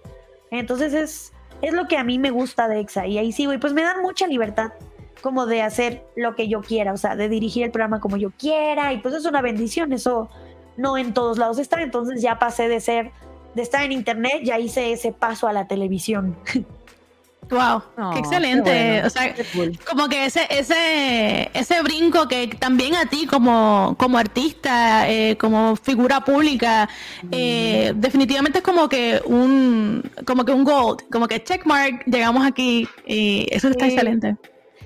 [SPEAKER 4] Entonces es, es lo que a mí me gusta de EXA y ahí sigo y pues me dan mucha libertad como de hacer lo que yo quiera, o sea, de dirigir el programa como yo quiera y pues es una bendición, eso no en todos lados está, entonces ya pasé de ser, de estar en internet, ya hice ese paso a la televisión. <laughs>
[SPEAKER 1] Wow, qué excelente. o sea, como que ese, ese, ese brinco que también a ti como, como artista, eh, como figura pública, eh, definitivamente es como que un, como que un gold, como que checkmark, llegamos aquí y eso está excelente.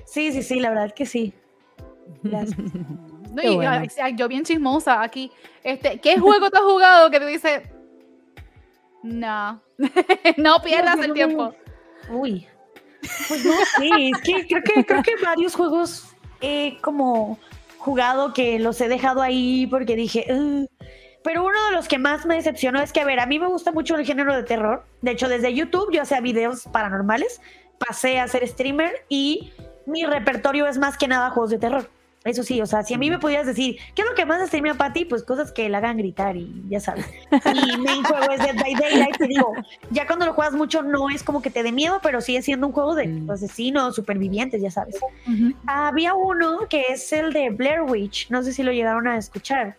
[SPEAKER 4] Sí, sí, sí, la verdad que sí. <laughs>
[SPEAKER 2] yo bien chismosa aquí. Este, ¿Qué juego te has jugado que te dice <laughs> no, no pierdas el tiempo?
[SPEAKER 4] Uy, pues no sé, es que creo que, creo que varios juegos he como jugado que los he dejado ahí porque dije, pero uno de los que más me decepcionó es que, a ver, a mí me gusta mucho el género de terror. De hecho, desde YouTube yo hacía videos paranormales, pasé a ser streamer y mi repertorio es más que nada juegos de terror. Eso sí, o sea, si a mí me pudieras decir, ¿qué es lo que más streamea para ti? Pues cosas que la hagan gritar y ya sabes. Y main juego es Dead by Daylight, te digo, ya cuando lo juegas mucho no es como que te dé miedo, pero sigue siendo un juego de mm. asesinos, supervivientes, ya sabes. Había uno que es el de Blair Witch, no sé si lo llegaron a escuchar.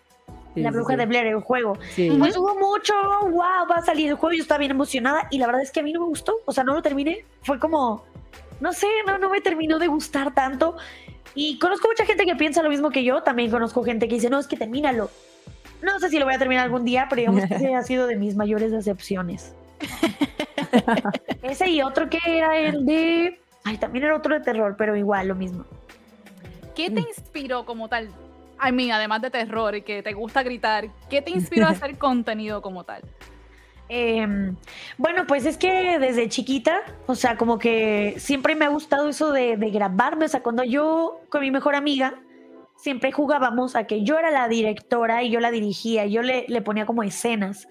[SPEAKER 4] la bruja de Blair, el juego. Pues hubo mucho, wow, va a salir el juego, yo estaba bien emocionada y la verdad es que a mí no me gustó, o sea, no lo terminé, fue como, no sé, no, no me terminó de gustar tanto. Y conozco mucha gente que piensa lo mismo que yo. También conozco gente que dice, no, es que termínalo. No sé si lo voy a terminar algún día, pero digamos que ese <laughs> ha sido de mis mayores decepciones. <laughs> ese y otro que era el de... Ay, también era otro de terror, pero igual, lo mismo.
[SPEAKER 2] ¿Qué te inspiró como tal? A mí, además de terror y que te gusta gritar, ¿qué te inspiró a <laughs> hacer contenido como tal?
[SPEAKER 4] Em, bueno, pues es que desde chiquita, o sea, como que siempre me ha gustado eso de, grabarme, o sea, cuando yo con mi mejor amiga siempre jugábamos a que yo era la directora y yo la dirigía, y yo le, le ponía como escenas.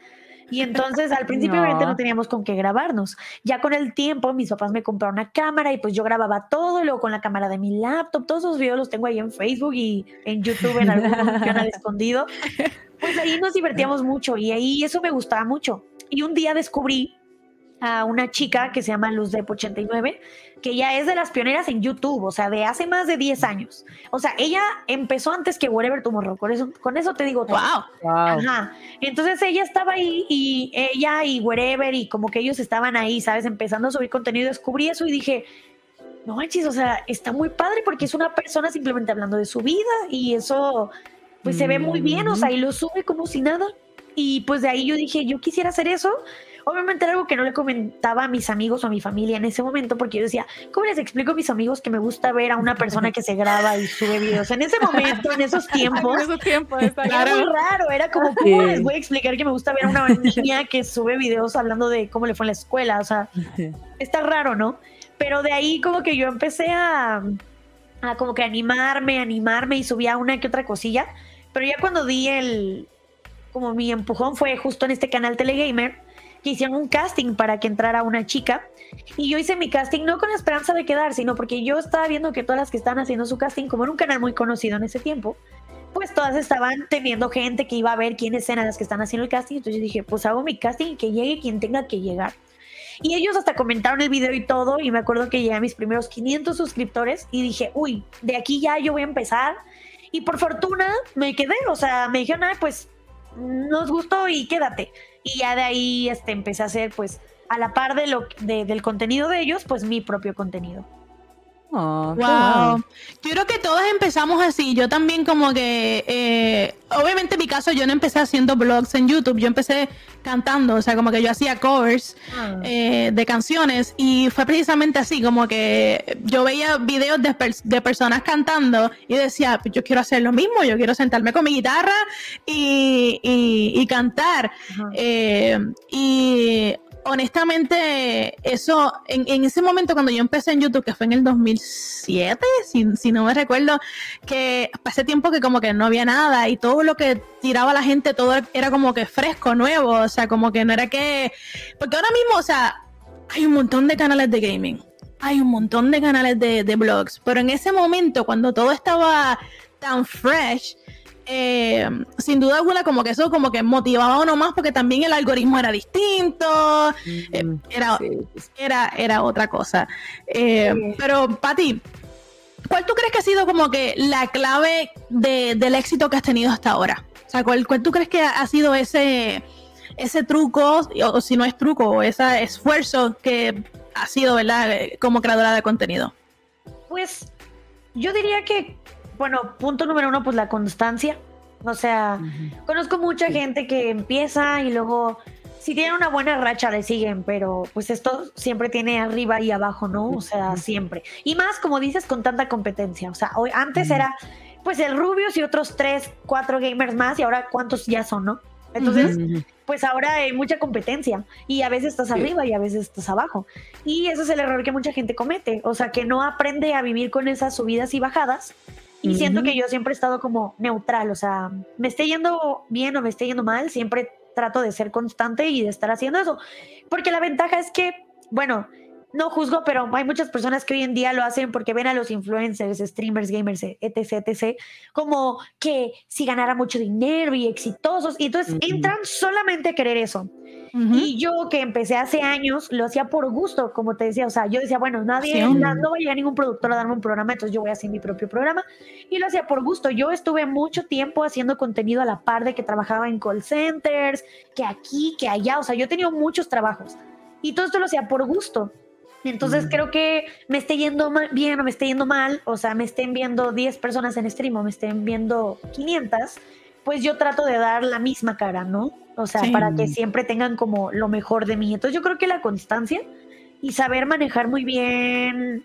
[SPEAKER 4] Y entonces al <laughs> principio no. obviamente no teníamos con qué grabarnos. Ya con el tiempo mis papás me compraron una cámara y pues yo grababa todo, y luego con la cámara de mi laptop, todos esos videos los tengo ahí en Facebook y en YouTube en algún <laughs> canal escondido. Pues ahí nos divertíamos mucho y ahí eso me gustaba mucho. Y un día descubrí a una chica que se llama Luz Dep 89, que ya es de las pioneras en YouTube, o sea, de hace más de 10 años. O sea, ella empezó antes que Whatever Tomorrow, con eso, con eso te digo todo.
[SPEAKER 1] Wow.
[SPEAKER 4] Ajá. Entonces ella estaba ahí y ella y Whatever y como que ellos estaban ahí, ¿sabes? Empezando a subir contenido, descubrí eso y dije, no manches, o sea, está muy padre porque es una persona simplemente hablando de su vida y eso pues se ve muy bien, o sea, y lo sube como si nada. Y pues de ahí yo dije, yo quisiera hacer eso. Obviamente era algo que no le comentaba a mis amigos o a mi familia en ese momento, porque yo decía, ¿cómo les explico a mis amigos que me gusta ver a una persona que se graba y sube videos? En ese momento, en esos tiempos, <laughs>
[SPEAKER 2] en esos tiempos
[SPEAKER 4] era muy raro, era como, ¿cómo les voy a explicar que me gusta ver a una niña que sube videos hablando de cómo le fue en la escuela? O sea, está raro, ¿no? Pero de ahí como que yo empecé a, a como que animarme, animarme y subía una que otra cosilla, pero ya cuando di el, como mi empujón fue justo en este canal Telegamer, que hicieron un casting para que entrara una chica. Y yo hice mi casting no con la esperanza de quedar, sino porque yo estaba viendo que todas las que estaban haciendo su casting, como era un canal muy conocido en ese tiempo, pues todas estaban teniendo gente que iba a ver quiénes eran las que están haciendo el casting. Entonces yo dije, pues hago mi casting y que llegue quien tenga que llegar. Y ellos hasta comentaron el video y todo. Y me acuerdo que llegué a mis primeros 500 suscriptores y dije, uy, de aquí ya yo voy a empezar. Y por fortuna me quedé, o sea, me dijeron, ah, pues nos gustó y quédate. Y ya de ahí este, empecé a hacer, pues, a la par de lo, del contenido de ellos, pues mi propio contenido.
[SPEAKER 1] Oh, wow. Yo creo que todos empezamos así. Yo también como que, eh, obviamente en mi caso yo no empecé haciendo blogs en YouTube, yo empecé cantando, o sea, como que yo hacía covers ah. eh, de canciones y fue precisamente así, como que yo veía videos de, de, personas cantando y decía, pues yo quiero hacer lo mismo, yo quiero sentarme con mi guitarra y, y, cantar. Eh, y honestamente, eso, en, ese momento cuando yo empecé en YouTube, que fue en el 2007, si, no me recuerdo, que pasé tiempo que como que no había nada y todo lo que tiraba la gente, todo era como que fresco, nuevo, o sea, como que no era que... Porque ahora mismo, o sea, hay un montón de canales de gaming, hay un montón de canales de, de blogs, pero en ese momento, cuando todo estaba tan fresh, eh, sin duda alguna como que eso como que motivaba uno más porque también el algoritmo era distinto, eh, era, era, era otra cosa. Eh, pero Patti, ¿cuál tú crees que ha sido como que la clave del éxito que has tenido hasta ahora? O sea, ¿cuál, tú crees que ha sido ese, ese truco, o, si no es truco, ese esfuerzo que ha sido, ¿verdad? Como creadora de contenido.
[SPEAKER 4] Pues yo diría que, bueno, punto número uno, pues la constancia. O sea, conozco mucha gente que empieza y luego, si tiene una buena racha, le siguen, pero pues esto siempre tiene arriba y abajo, ¿no? O sea, siempre. Y más, como dices, con tanta competencia. O sea, hoy, antes era, pues el Rubius y otros tres, cuatro gamers más, y ahora cuántos ya son, ¿no? Entonces, pues ahora hay mucha competencia y a veces estás arriba y a veces estás abajo. Y ese es el error que mucha gente comete, o sea, que no aprende a vivir con esas subidas y bajadas. Y siento que yo siempre he estado como neutral, o sea, me esté yendo bien o me esté yendo mal, siempre trato de ser constante y de estar haciendo eso. Porque la ventaja es que, bueno, no juzgo, pero hay muchas personas que hoy en día lo hacen porque ven a los influencers, streamers, gamers, etc, etc, como que si ganara mucho dinero y exitosos, y entonces entran solamente a querer eso. Y yo que empecé hace años, lo hacía por gusto, como te decía, o sea, yo decía, bueno, nadie, no, va a llegar ningún productor a darme un programa, entonces yo voy a hacer mi propio programa, y lo hacía por gusto. Yo estuve mucho tiempo haciendo contenido a la par de que trabajaba en call centers, que aquí, que allá, o sea, yo he tenido muchos trabajos, y todo esto lo hacía por gusto. Entonces creo que me esté yendo bien o me esté yendo mal, o sea, me estén viendo 10 personas en stream o me estén viendo 500, pues yo trato de dar la misma cara, ¿no? O sea, para que siempre tengan como lo mejor de mí. Entonces yo creo que la constancia y saber manejar muy bien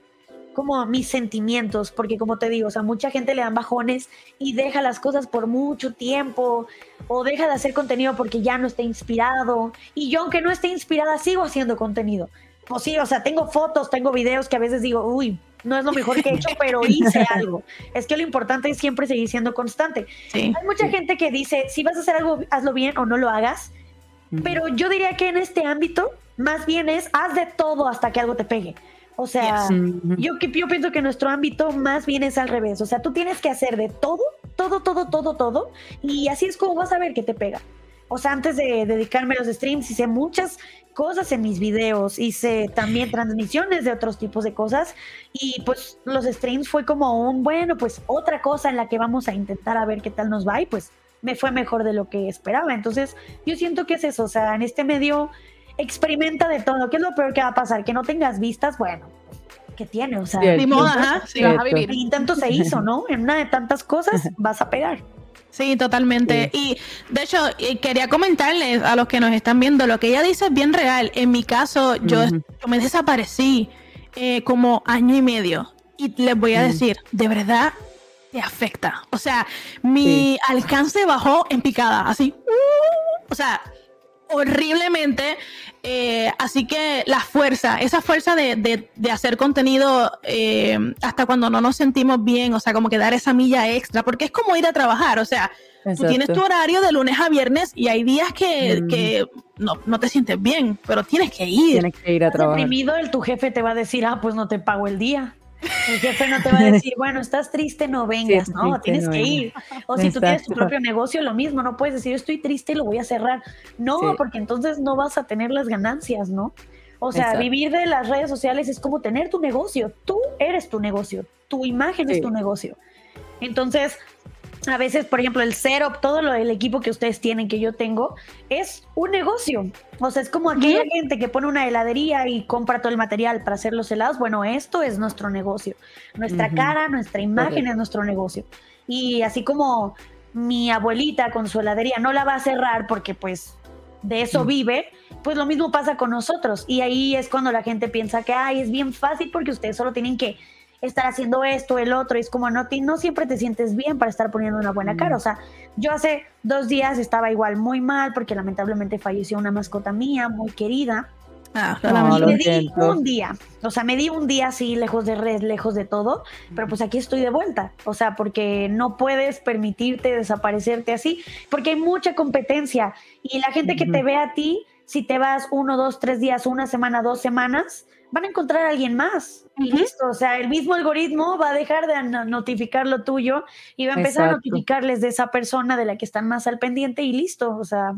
[SPEAKER 4] como mis sentimientos, porque como te digo, o sea, mucha gente le dan bajones y deja las cosas por mucho tiempo o deja de hacer contenido porque ya no está inspirado. Y yo aunque no esté inspirada, sigo haciendo contenido pues sí, o sea, tengo fotos, tengo videos que a veces digo, uy, no es lo mejor que he hecho, pero hice algo. Es que lo importante es siempre seguir siendo constante. Hay mucha gente que dice, si vas a hacer algo, hazlo bien o no lo hagas. Pero yo diría que en este ámbito, más bien es, haz de todo hasta que algo te pegue. O sea, yo, yo pienso que nuestro ámbito más bien es al revés. O sea, tú tienes que hacer de todo, todo, todo, todo, todo. Y así es como vas a ver que te pega. O sea, antes de dedicarme a los streams hice muchas cosas en mis videos, hice también transmisiones de otros tipos de cosas y pues los streams fue como un, bueno, pues otra cosa en la que vamos a intentar a ver qué tal nos va y pues me fue mejor de lo que esperaba. Entonces yo siento que es eso, o sea, en este medio experimenta de todo. ¿Qué es lo peor que va a pasar? Que no tengas vistas, bueno, ¿qué tiene? O sea,
[SPEAKER 1] ni moda, sí, vas a vivir.
[SPEAKER 4] Y tanto se hizo, ¿no? En una de tantas cosas vas a pegar.
[SPEAKER 1] Sí, totalmente. Y de hecho, quería comentarles a los que nos están viendo, lo que ella dice es bien real. En mi caso, yo, me desaparecí eh, como año y medio. Y les voy a decir, de verdad, te afecta. O sea, mi alcance bajó en picada, así. Uh, o sea, horriblemente. Eh, así que la fuerza, esa fuerza de, hacer contenido eh, hasta cuando no nos sentimos bien, o sea, como que dar esa milla extra, porque es como ir a trabajar, o sea, tú tienes tu horario de lunes a viernes y hay días que, no, te sientes bien, pero tienes que ir.
[SPEAKER 3] Tienes que ir a trabajar.
[SPEAKER 4] Deprimido, el, tu jefe te va a decir, ah, pues no te pago el día. El jefe no te va a <laughs> decir, bueno, estás triste, no vengas, no, tienes que ir. O si tú tienes tu propio negocio, lo mismo, no puedes decir, estoy triste y lo voy a cerrar. No, porque entonces no vas a tener las ganancias, ¿no? O sea, vivir de las redes sociales es como tener tu negocio. Tú eres tu negocio, tu imagen es tu negocio. Entonces, a veces, por ejemplo, el setup, todo lo del equipo que ustedes tienen, que yo tengo, es un negocio. O sea, es como aquella gente que pone una heladería y compra todo el material para hacer los helados. Bueno, esto es nuestro negocio. Nuestra cara, nuestra imagen es nuestro negocio. Y así como mi abuelita con su heladería no la va a cerrar porque pues de eso mm. vive, pues lo mismo pasa con nosotros. Y ahí es cuando la gente piensa que, ay, es bien fácil porque ustedes solo tienen que estar haciendo esto, el otro, y es como no, no siempre te sientes bien para estar poniendo una buena cara. Mm. O sea, yo hace dos días estaba igual muy mal porque lamentablemente falleció una mascota mía, muy querida. Ah, me di un día, o sea, me di un día así, lejos de red, lejos de todo, pero pues aquí estoy de vuelta, o sea, porque no puedes permitirte desaparecerte así, porque hay mucha competencia y la gente que te ve a ti, si te vas uno, dos, tres días, una semana, dos semanas, van a encontrar a alguien más. Y listo, o sea, el mismo algoritmo va a dejar de notificar lo tuyo y va a empezar a notificarles de esa persona de la que están más al pendiente y listo, o sea.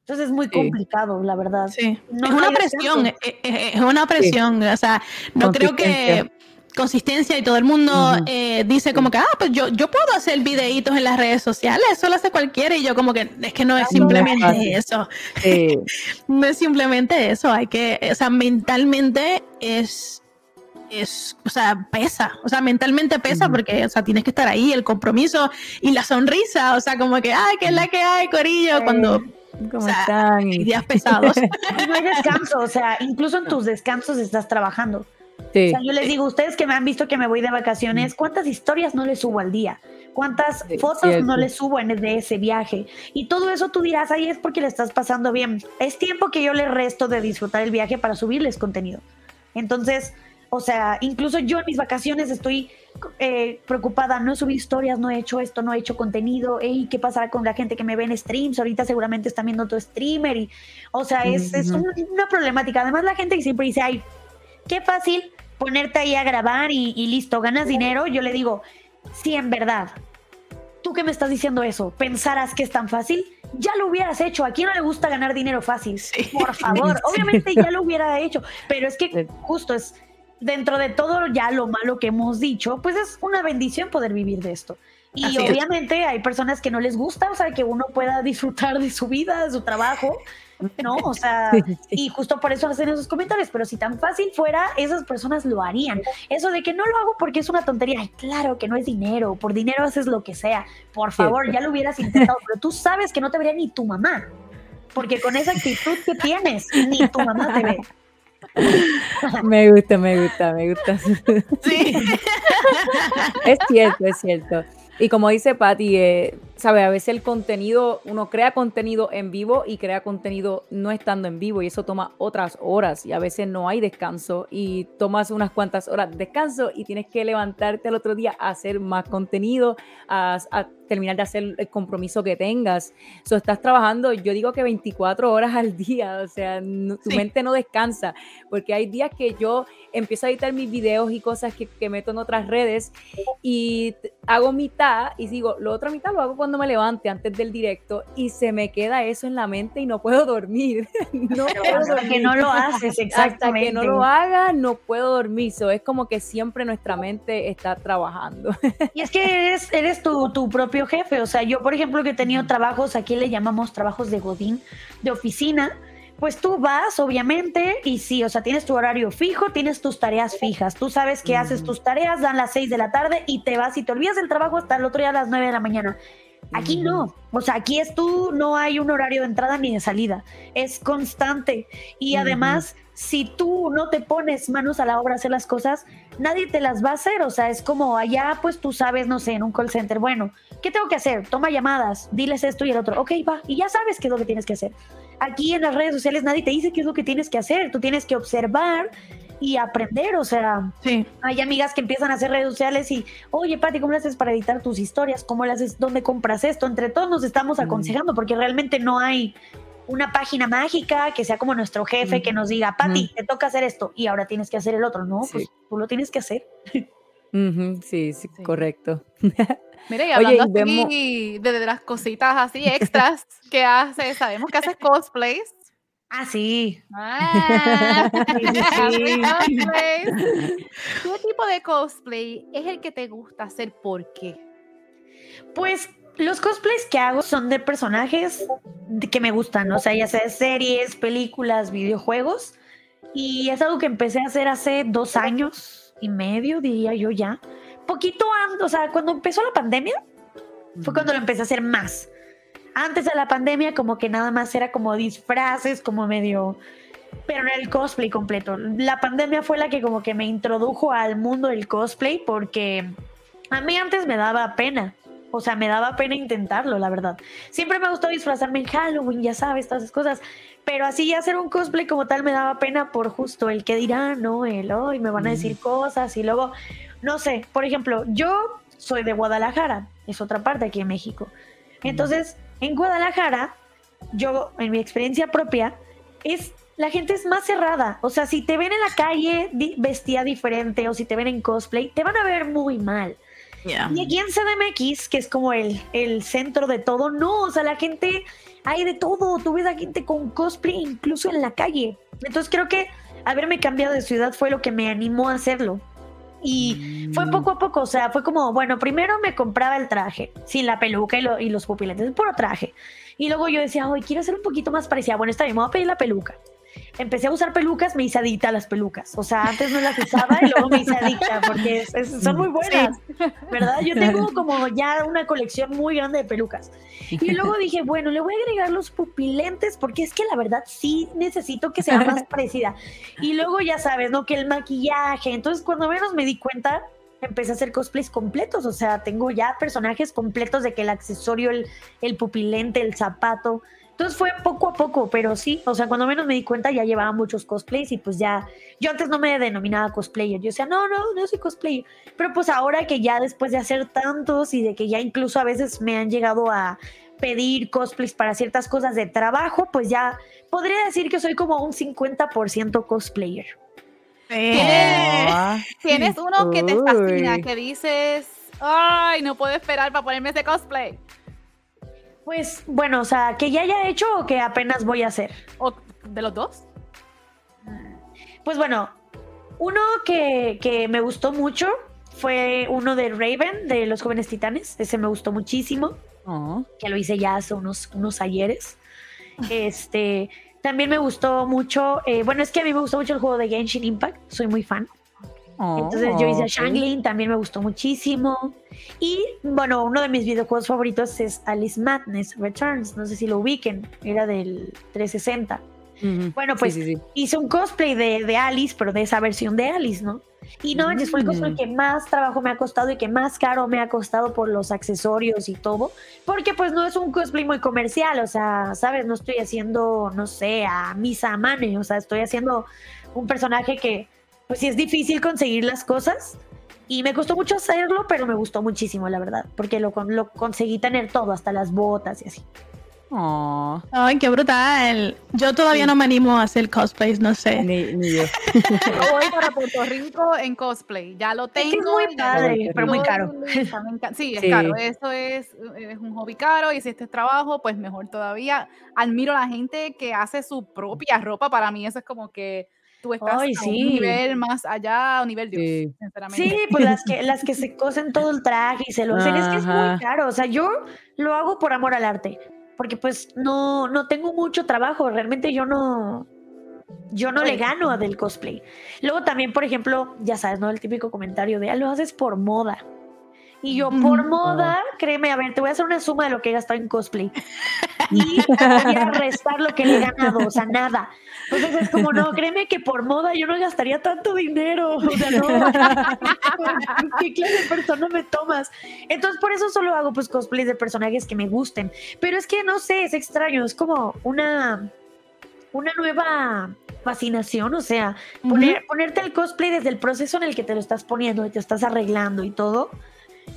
[SPEAKER 4] Entonces es muy complicado, la verdad.
[SPEAKER 1] Sí. es una presión, es, una presión, o sea, no creo que consistencia y todo el mundo eh, dice como que, ah, pues yo, yo puedo hacer videitos en las redes sociales, eso lo hace cualquiera y yo como que es que no es simplemente eso. <laughs> no es simplemente eso, hay que, o sea, mentalmente es es, o sea, pesa, o sea, mentalmente pesa porque, o sea, tienes que estar ahí, el compromiso y la sonrisa, o sea, como que, ay, que es la que hay, Corillo, cuando ¿Cómo están? días pesados. <laughs>
[SPEAKER 4] no hay descanso, o sea, incluso en tus descansos estás trabajando. Sí. O sea, yo les digo, ustedes que me han visto que me voy de vacaciones, ¿cuántas historias no les subo al día? ¿Cuántas fotos no les subo en de ese viaje? Y todo eso tú dirás, ahí es porque le estás pasando bien. Es tiempo que yo le resto de disfrutar el viaje para subirles contenido. Entonces, o sea, incluso yo en mis vacaciones estoy eh, preocupada, no he subido historias, no he hecho esto, no he hecho contenido, ¿y ¿qué pasará con la gente que me ve en streams? Ahorita seguramente están viendo otro streamer y, o sea, es, una problemática. Además, la gente que siempre dice, ay, qué fácil ponerte ahí a grabar y, listo, ganas dinero. Yo le digo, sí, en verdad, tú que me estás diciendo eso, pensarás que es tan fácil, ya lo hubieras hecho. ¿A quién no le gusta ganar dinero fácil? Por favor, <laughs> obviamente ya lo hubiera hecho, pero es que justo es dentro de todo ya lo malo que hemos dicho, pues es una bendición poder vivir de esto. Y obviamente hay personas que no les gusta, o sea, que uno pueda disfrutar de su vida, de su trabajo, ¿no? O sea, y justo por eso hacen esos comentarios, pero si tan fácil fuera, esas personas lo harían. Eso de que no lo hago porque es una tontería, ay, claro que no es dinero, por dinero haces lo que sea, por favor, ya lo hubieras intentado, pero tú sabes que no te vería ni tu mamá, porque con esa actitud que tienes, ni tu mamá te ve.
[SPEAKER 3] Me gusta, me gusta, me gusta. Sí. es cierto, es cierto. Y como dice Patti, eh, sabe, a veces el contenido, uno crea contenido en vivo y crea contenido no estando en vivo y eso toma otras horas y a veces no hay descanso y tomas unas cuantas horas de descanso y tienes que levantarte el otro día a hacer más contenido, a, terminar de hacer el compromiso que tengas. So, estás trabajando, yo digo que 24 horas al día, o sea, tu mente no descansa, porque hay días que yo empiezo a editar mis videos y cosas que, que meto en otras redes y hago mitad y digo, lo otro mitad lo hago cuando me levante antes del directo y se me queda eso en la mente y no puedo dormir. <laughs> no <laughs>
[SPEAKER 4] hasta que no lo haces, exactamente. Hasta
[SPEAKER 3] que no lo haga, no puedo dormir. So, es como que siempre nuestra mente está trabajando. <laughs>
[SPEAKER 4] y es que eres, eres tu, tu propio jefe. O sea, yo, por ejemplo, que he tenido trabajos, aquí le llamamos trabajos de Godín, de oficina pues tú vas, obviamente, y sí, o sea, tienes tu horario fijo, tienes tus tareas fijas. Tú sabes que haces tus tareas, dan las 6 de la tarde y te vas y te olvidas del trabajo hasta el otro día a las 9 de la mañana. Aquí no, o sea, aquí es tú, no hay un horario de entrada ni de salida, es constante. Y además, si tú no te pones manos a la obra a hacer las cosas, nadie te las va a hacer, o sea, es como allá, pues tú sabes, no sé, en un call center, bueno, ¿qué tengo que hacer? Toma llamadas, diles esto y el otro, ok, va, y ya sabes qué es lo que tienes que hacer. Aquí en las redes sociales nadie te dice qué es lo que tienes que hacer, tú tienes que observar y aprender, o sea, hay amigas que empiezan a hacer redes sociales y, oye, Pati, ¿cómo lo haces para editar tus historias? ¿Cómo lo haces? ¿Dónde compras esto? Entre todos nos estamos aconsejando porque realmente no hay una página mágica que sea como nuestro jefe que nos diga, Pati, te toca hacer esto y ahora tienes que hacer el otro, ¿no? Pues tú lo tienes que hacer.
[SPEAKER 3] sí, sí, correcto. <laughs>
[SPEAKER 2] Mira, y hablando de, de, las cositas así extras que haces, sabemos que haces cosplays.
[SPEAKER 4] Ah, sí. Ah, <laughs> <laughs> <laughs>
[SPEAKER 2] ¿Qué tipo de cosplay es el que te gusta hacer? ¿Por qué?
[SPEAKER 4] Pues los cosplays que hago son de personajes que me gustan, o sea, ya sea series, películas, videojuegos. Y es algo que empecé a hacer hace dos años y medio, diría yo ya. Poquito antes, o sea, cuando empezó la pandemia, fue cuando lo empecé a hacer más antes de la pandemia como que nada más era como disfraces, como medio... Pero no era el cosplay completo. La pandemia fue la que como que me introdujo al mundo del cosplay porque a mí antes me daba pena. O sea, me daba pena intentarlo, la verdad. Siempre me gustó disfrazarme en Halloween, ya sabes, todas esas cosas. Pero así hacer un cosplay como tal me daba pena por justo el que dirá, no, el hoy me van a decir cosas y luego, no sé, por ejemplo, yo soy de Guadalajara, es otra parte aquí en México. Entonces, en Guadalajara, yo, en mi experiencia propia, es la gente es más cerrada. O sea, si te ven en la calle vestida diferente o si te ven en cosplay, te van a ver muy mal. Y aquí en CDMX, que es como el, el centro de todo, no, o sea, la gente, hay de todo. Tú ves a gente con cosplay incluso en la calle. Entonces creo que haberme cambiado de ciudad fue lo que me animó a hacerlo. Y fue poco a poco, o sea, fue como, bueno, primero me compraba el traje, sin la peluca y, los pupilentes, puro traje. Y luego yo decía, hoy quiero ser un poquito más parecida. Bueno, está bien, me voy a pedir la peluca empecé a usar pelucas, me hice adicta a las pelucas. O sea, antes no las usaba y luego me hice adicta porque son muy buenas, ¿verdad? Yo tengo como ya una colección muy grande de pelucas. Y luego dije, bueno, le voy a agregar los pupilentes porque es que la verdad sí necesito que sea más <laughs> parecida. Y luego ya sabes, ¿no? Que el maquillaje. Entonces, cuando menos me di cuenta, empecé a hacer cosplays completos, o sea, tengo ya personajes completos de que el accesorio, el, el pupilente, el zapato, entonces fue poco a poco, pero sí, o sea, cuando menos me di cuenta ya llevaba muchos cosplays y pues ya, yo antes no me denominaba cosplayer, yo decía, no, no, no soy cosplayer, pero pues ahora que ya después de hacer tantos y de que ya incluso a veces me han llegado a pedir cosplays para ciertas cosas de trabajo, pues ya podría decir que soy como un 50% cosplayer.
[SPEAKER 2] ¿Tienes, uno que te fascina, que dices, ay, no puedo esperar para ponerme ese cosplay.
[SPEAKER 4] Pues bueno, o sea, que ya haya hecho o que apenas voy a hacer.
[SPEAKER 2] ¿O de los dos?
[SPEAKER 4] Pues bueno, uno que, me gustó mucho fue uno de Raven, de los jóvenes titanes. Ese me gustó muchísimo. Oh. Que lo hice ya hace unos, unos ayeres. Este. También me gustó mucho. Eh, bueno, es que a mí me gustó mucho el juego de Genshin Impact. Soy muy fan. Entonces yo hice a oh, Shanglin, también me gustó muchísimo. Y bueno, uno de mis videojuegos favoritos es Alice Madness Returns. No sé si lo ubiquen, era del 360. Bueno, pues hice un cosplay de, Alice, pero de esa versión de Alice, ¿no? Y no, mm. fue el cosplay que más trabajo me ha costado y que más caro me ha costado por los accesorios y todo. Porque pues no es un cosplay muy comercial, o sea, ¿sabes? No estoy haciendo, no sé, a Misa Mane, o sea, estoy haciendo un personaje que pues sí es difícil conseguir las cosas. Y me costó mucho hacerlo, pero me gustó muchísimo, la verdad, porque lo, lo conseguí tener todo, hasta las botas y así.
[SPEAKER 1] Ay, qué brutal. Yo todavía no me animo a hacer cosplays, no sé.
[SPEAKER 2] Ni, yo. <laughs> Voy para Puerto Rico en cosplay. Ya lo tengo. Es,
[SPEAKER 4] muy padre, pero muy caro. <laughs>
[SPEAKER 2] Sí, es caro. Eso es, es, un hobby caro y si este es trabajo, pues mejor todavía. Admiro a la gente que hace su propia ropa. Para mí eso es como que tú estás a un nivel más allá, a un nivel Dios,
[SPEAKER 4] sinceramente. Sí, pues las que, las que se cosen todo el traje y se lo hacen, es que es muy caro, o sea, yo lo hago por amor al arte, porque pues no, no tengo mucho trabajo, realmente yo no, yo no le gano del cosplay. Luego también, por ejemplo, ya sabes, ¿no? El típico comentario de, ah, lo haces por moda. Y yo, por moda, créeme, a ver, te voy a hacer una suma de lo que he gastado en cosplay. Y voy a restar lo que le he ganado, o sea, nada. Entonces es como, no, créeme que por moda yo no gastaría tanto dinero. O sea, no. <laughs> ¿Qué clase de persona me tomas? Entonces, por eso solo hago pues cosplays de personajes que me gusten. Pero es que no sé, es extraño, es como una, una nueva fascinación, o sea, poner, ponerte el cosplay desde el proceso en el que te lo estás poniendo y te estás arreglando y todo,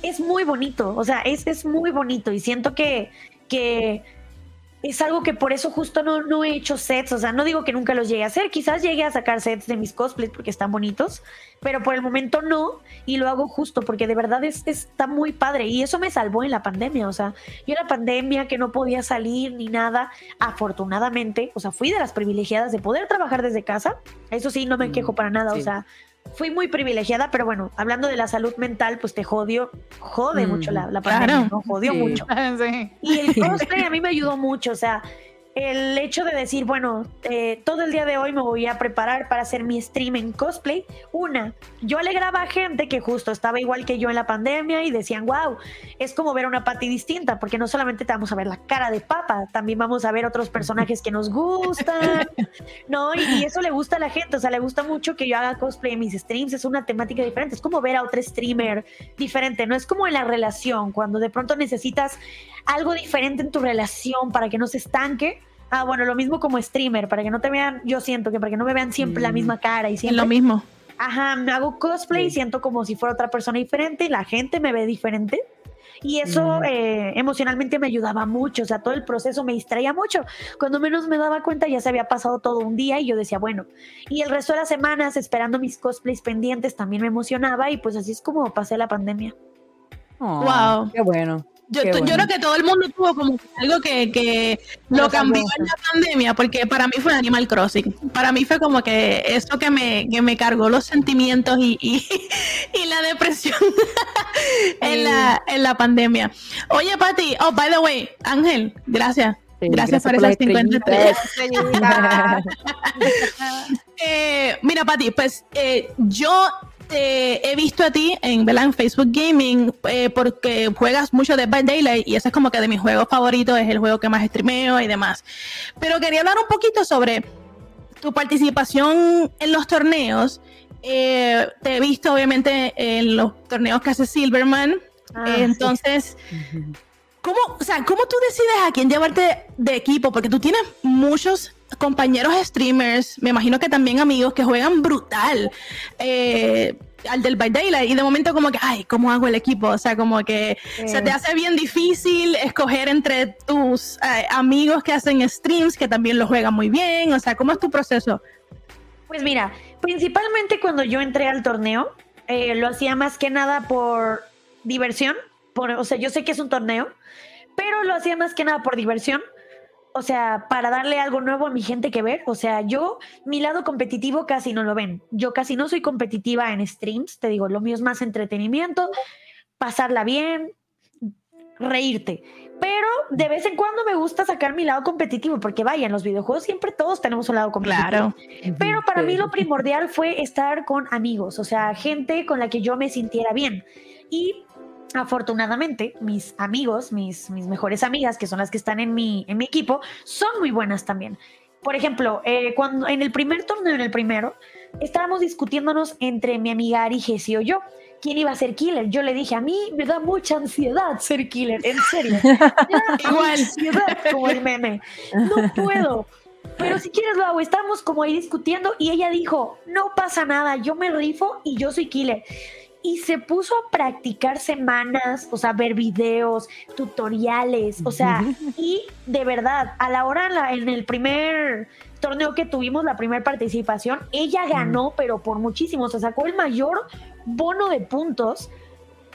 [SPEAKER 4] es muy bonito, o sea, es, es muy bonito y siento que, que es algo que por eso justo no, no he hecho sets, o sea, no digo que nunca los llegue a hacer, quizás llegue a sacar sets de mis cosplays porque están bonitos, pero por el momento no, y lo hago justo porque de verdad es, está muy padre, y eso me salvó en la pandemia, o sea, yo en la pandemia que no podía salir ni nada, afortunadamente, o sea, fui de las privilegiadas de poder trabajar desde casa, eso sí, no me mm, quejo para nada, o sea, fui muy privilegiada, pero bueno, hablando de la salud mental, pues te jodio, jode mucho la, la pandemia, ¿no? Jodió mucho. <laughs> Y el cosplay a mí me ayudó mucho, o sea, el hecho de decir, bueno, eh, todo el día de hoy me voy a preparar para hacer mi stream en cosplay. Una, yo alegraba a gente que justo estaba igual que yo en la pandemia y decían, wow, es como ver una Patty distinta, porque no solamente te vamos a ver la cara de papa, también vamos a ver otros personajes que nos gustan, <laughs> ¿no? Y, eso le gusta a la gente, o sea, le gusta mucho que yo haga cosplay en mis streams, es una temática diferente, es como ver a otro streamer diferente, no es como en la relación, cuando de pronto necesitas algo diferente en tu relación para que no se estanque Ah, bueno, lo mismo como streamer, para que no te vean, yo siento que para que no me vean siempre la mm. misma cara y siempre.
[SPEAKER 1] Lo mismo.
[SPEAKER 4] Ajá, me hago cosplay y siento como si fuera otra persona diferente y la gente me ve diferente. Y eso mm. eh, emocionalmente me ayudaba mucho, o sea, todo el proceso me distraía mucho. Cuando menos me daba cuenta ya se había pasado todo un día y yo decía, bueno, y el resto de las semanas esperando mis cosplays pendientes también me emocionaba y pues así es como pasé la pandemia.
[SPEAKER 1] wow.
[SPEAKER 3] Qué bueno.
[SPEAKER 1] Yo, creo que todo el mundo tuvo como algo que, que lo cambió en la pandemia, porque para mí fue Animal Crossing. Para mí fue como que eso que me, que me cargó los sentimientos y, y <laughs> la depresión <laughs> en, la, en la pandemia. Oye, Pati, oh, by the way, Ángel, gracias. gracias, por, esas 50 <laughs> eh, mira, Pati, pues eh, yo he visto a ti en, en Facebook Gaming eh, porque juegas mucho Dead by Daylight y ese es como que de mis juegos favoritos, es el juego que más streameo y demás. Pero quería hablar un poquito sobre tu participación en los torneos. Eh, te he visto obviamente en los torneos que hace Silverman. Ah, entonces, ¿cómo, o sea, ¿cómo tú decides a quién llevarte de equipo? Porque tú tienes muchos compañeros streamers, me imagino que también amigos que juegan brutal. Eh, al del By Daylight y de momento como que, ay, ¿cómo hago el equipo? O sea, como que se te hace bien difícil escoger entre tus eh, amigos que hacen streams, que también lo juegan muy bien, o sea, ¿cómo es tu proceso?
[SPEAKER 4] Pues mira, principalmente cuando yo entré al torneo, eh, lo hacía más que nada por diversión, por, o sea, yo sé que es un torneo, pero lo hacía más que nada por diversión o sea, para darle algo nuevo a mi gente que ver. O sea, yo, mi lado competitivo casi no lo ven. Yo casi no soy competitiva en streams, te digo, lo mío es más entretenimiento, pasarla bien, reírte. Pero de vez en cuando me gusta sacar mi lado competitivo, porque vaya, en los videojuegos siempre todos tenemos un lado competitivo. Claro. Pero para mí lo primordial fue estar con amigos, o sea, gente con la que yo me sintiera bien. Y afortunadamente, mis amigos, mis, mis mejores amigas, que son las que están en mi, en mi equipo, son muy buenas también. Por ejemplo, eh, cuando en el primer torneo, en el primero, estábamos discutiéndonos entre mi amiga Ari Gessi o yo quién iba a ser killer. Yo le dije, a mí me da mucha ansiedad ser killer, en serio. <laughs> Igual, ansiedad como el meme. No puedo. Pero si quieres lo hago. Estamos como ahí discutiendo y ella dijo, no pasa nada, yo me rifo y yo soy killer y se puso a practicar semanas, o sea, ver videos, tutoriales, o sea, y de verdad, a la hora en, el primer torneo que tuvimos, la primera participación, ella ganó, pero por muchísimo, o sea, sacó el mayor bono de puntos,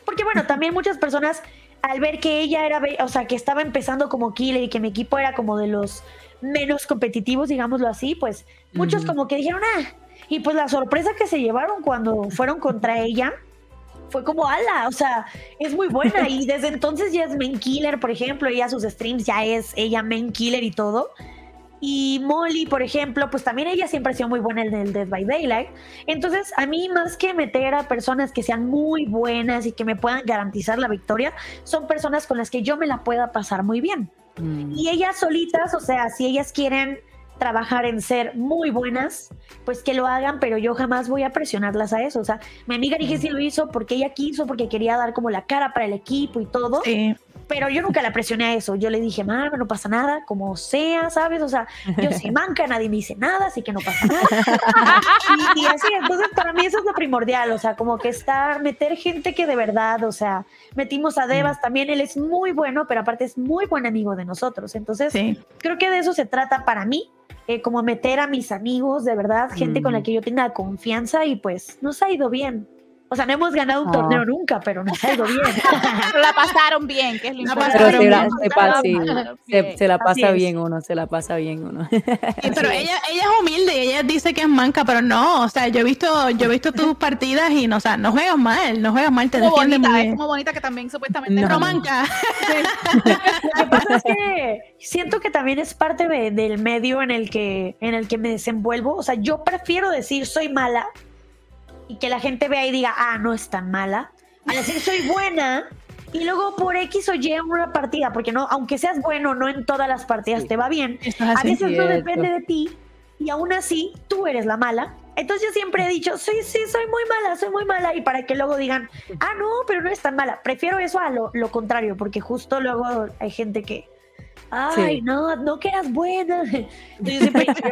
[SPEAKER 4] porque bueno, también muchas personas al ver que ella era, o sea, que estaba empezando como killer y que mi equipo era como de los menos competitivos, digámoslo así, pues muchos como que dijeron, ah, y pues la sorpresa que se llevaron cuando fueron contra ella, fue como ala, o sea, es muy buena <laughs> y desde entonces ya es main killer, por ejemplo, ella sus streams ya es ella main killer y todo. Y Molly, por ejemplo, pues también ella siempre ha sido muy buena en el Dead by Daylight. Entonces, a mí más que meter a personas que sean muy buenas y que me puedan garantizar la victoria, son personas con las que yo me la pueda pasar muy bien. Mm. Y ellas solitas, o sea, si ellas quieren trabajar en ser muy buenas, pues que lo hagan, pero yo jamás voy a presionarlas a eso. O sea, mi amiga dije sí lo hizo porque ella quiso, porque quería dar como la cara para el equipo y todo. Pero yo nunca la presioné a eso. Yo le dije, mamá, no pasa nada, como sea, ¿sabes? O sea, yo <laughs> soy manca, nadie me dice nada, así que no pasa nada. y, así, entonces para mí eso es lo primordial, o sea, como que estar, meter gente que de verdad, o sea, metimos a Devas también, él es muy bueno, pero aparte es muy buen amigo de nosotros. Entonces, creo que de eso se trata para mí eh, como meter a mis amigos, de verdad, gente con la que yo tenga confianza y pues nos ha ido bien. O sea, no hemos ganado un torneo ah. nunca, pero nos ha ido bien. <laughs>
[SPEAKER 2] la pasaron bien, que es lo
[SPEAKER 3] importante. se, la pasa bien uno, se la pasa bien uno.
[SPEAKER 1] pero <laughs> ella, ella es humilde, ella dice que es manca, pero no, o sea, yo he visto, yo he visto tus <laughs> partidas y no, o sea, no juegas mal, no juegas mal, te
[SPEAKER 2] como bonita, Es como bonita que también supuestamente
[SPEAKER 1] no, manca.
[SPEAKER 4] Lo que pasa es que siento que también es parte del medio en el que, en el que me desenvuelvo. O sea, yo prefiero decir soy mala y que la gente vea y diga, ah, no es tan mala, a decir soy buena y luego por X o Y en una partida, porque no, aunque seas bueno, no en todas las partidas te va bien, a veces no depende de ti y aún así tú eres la mala. Entonces yo siempre he dicho, sí, sí, soy muy mala, soy muy mala, y para que luego digan, ah, no, pero no es tan mala. Prefiero eso a lo, lo contrario, porque justo luego hay gente que, Ay, no, no que eras buena. <laughs> Yo,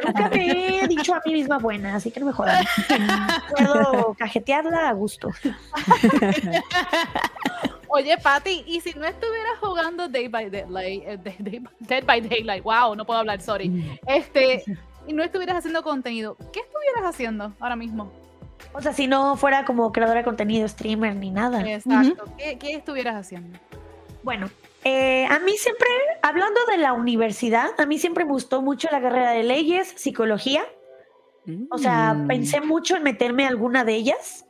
[SPEAKER 4] nunca me he dicho a mí misma buena, así que no me jodan. <laughs> Puedo cajetearla a gusto.
[SPEAKER 2] Oye, Patty, ¿y si no estuvieras jugando Day by Daylight, eh, Dead by Daylight, wow, no puedo hablar, sorry. Mm. Este, y no estuvieras haciendo contenido, ¿qué estuvieras haciendo ahora mismo?
[SPEAKER 4] O sea, si no fuera como creadora de contenido, streamer ni nada.
[SPEAKER 2] Exacto. ¿Qué, ¿Qué estuvieras haciendo?
[SPEAKER 4] Bueno, eh, a mí siempre, hablando de la universidad, a mí siempre me gustó mucho la carrera de leyes, psicología. O sea, mm. pensé mucho en meterme a alguna de ellas.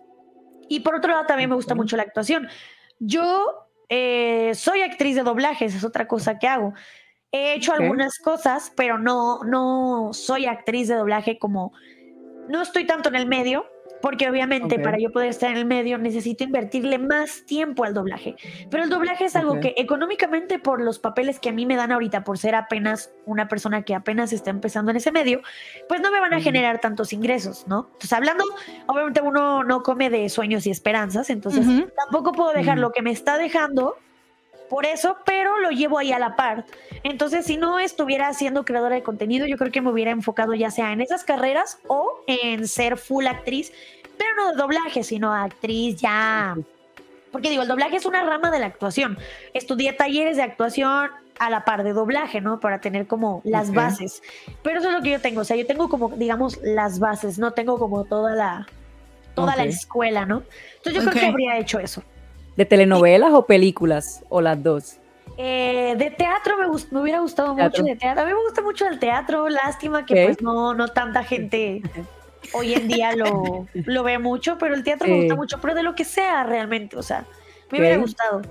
[SPEAKER 4] Y por otro lado, también me gusta mucho la actuación. Yo eh, soy actriz de doblajes, es otra cosa que hago. He hecho algunas cosas, pero no, no soy actriz de doblaje como no estoy tanto en el medio, porque obviamente para yo poder estar en el medio necesito invertirle más tiempo al doblaje. Pero el doblaje es algo que económicamente por los papeles que a mí me dan ahorita, por ser apenas una persona que apenas está empezando en ese medio, pues no me van a generar tantos ingresos, ¿no? Entonces hablando, obviamente uno no come de sueños y esperanzas, entonces tampoco puedo dejar lo que me está dejando por eso, pero lo llevo ahí a la par. Entonces, si no estuviera siendo creadora de contenido, yo creo que me hubiera enfocado ya sea en esas carreras o en ser full actriz, pero no de doblaje, sino actriz ya. Porque digo, el doblaje es una rama de la actuación. Estudié talleres de actuación a la par de doblaje, ¿no? Para tener como las bases. Pero eso es lo que yo tengo. O sea, yo tengo como, digamos, las bases, no tengo como toda la, toda la escuela, ¿no? Entonces yo creo que habría hecho eso.
[SPEAKER 3] ¿De telenovelas o películas? ¿O las dos?
[SPEAKER 4] Eh, de teatro me, me, hubiera gustado mucho de teatro. A mí me gusta mucho el teatro, lástima que pues no, no tanta <laughs> gente hoy en día lo, lo ve mucho, pero el teatro me gusta mucho, pero de lo que sea realmente, o sea, me hubiera gustado.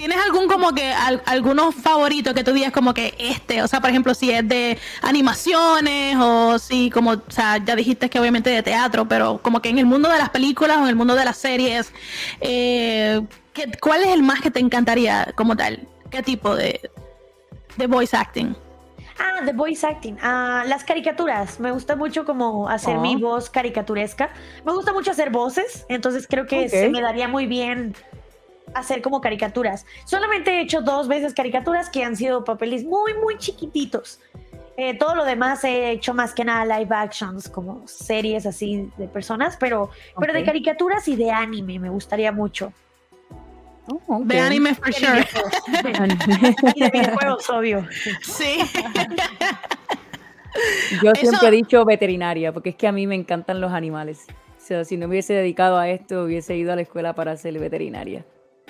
[SPEAKER 1] ¿Tienes algún como que algunos favoritos que tú digas como que este, o sea, por ejemplo, si es de animaciones o si como, o sea, ya dijiste que obviamente de teatro, pero como que en el mundo de las películas o en el mundo de las series, eh, ¿cuál es el más que te encantaría como tal? ¿Qué tipo de, de voice acting?
[SPEAKER 4] Ah, de voice acting. Ah, las caricaturas. Me gusta mucho como hacer mi oh. voz caricaturesca. Me gusta mucho hacer voces, entonces creo que se me daría muy bien hacer como caricaturas. Solamente he hecho dos veces caricaturas que han sido papeles muy, muy chiquititos. Eh, todo lo demás he hecho más que nada live actions, como series así de personas, pero, pero de caricaturas y de anime me gustaría mucho.
[SPEAKER 1] Oh, de anime for sure.
[SPEAKER 4] y de videojuegos, obvio.
[SPEAKER 1] Sí. <laughs>
[SPEAKER 3] Yo siempre he dicho veterinaria, porque es que a mí me encantan los animales. O sea, si no me hubiese dedicado a esto, hubiese ido a la escuela para ser veterinaria.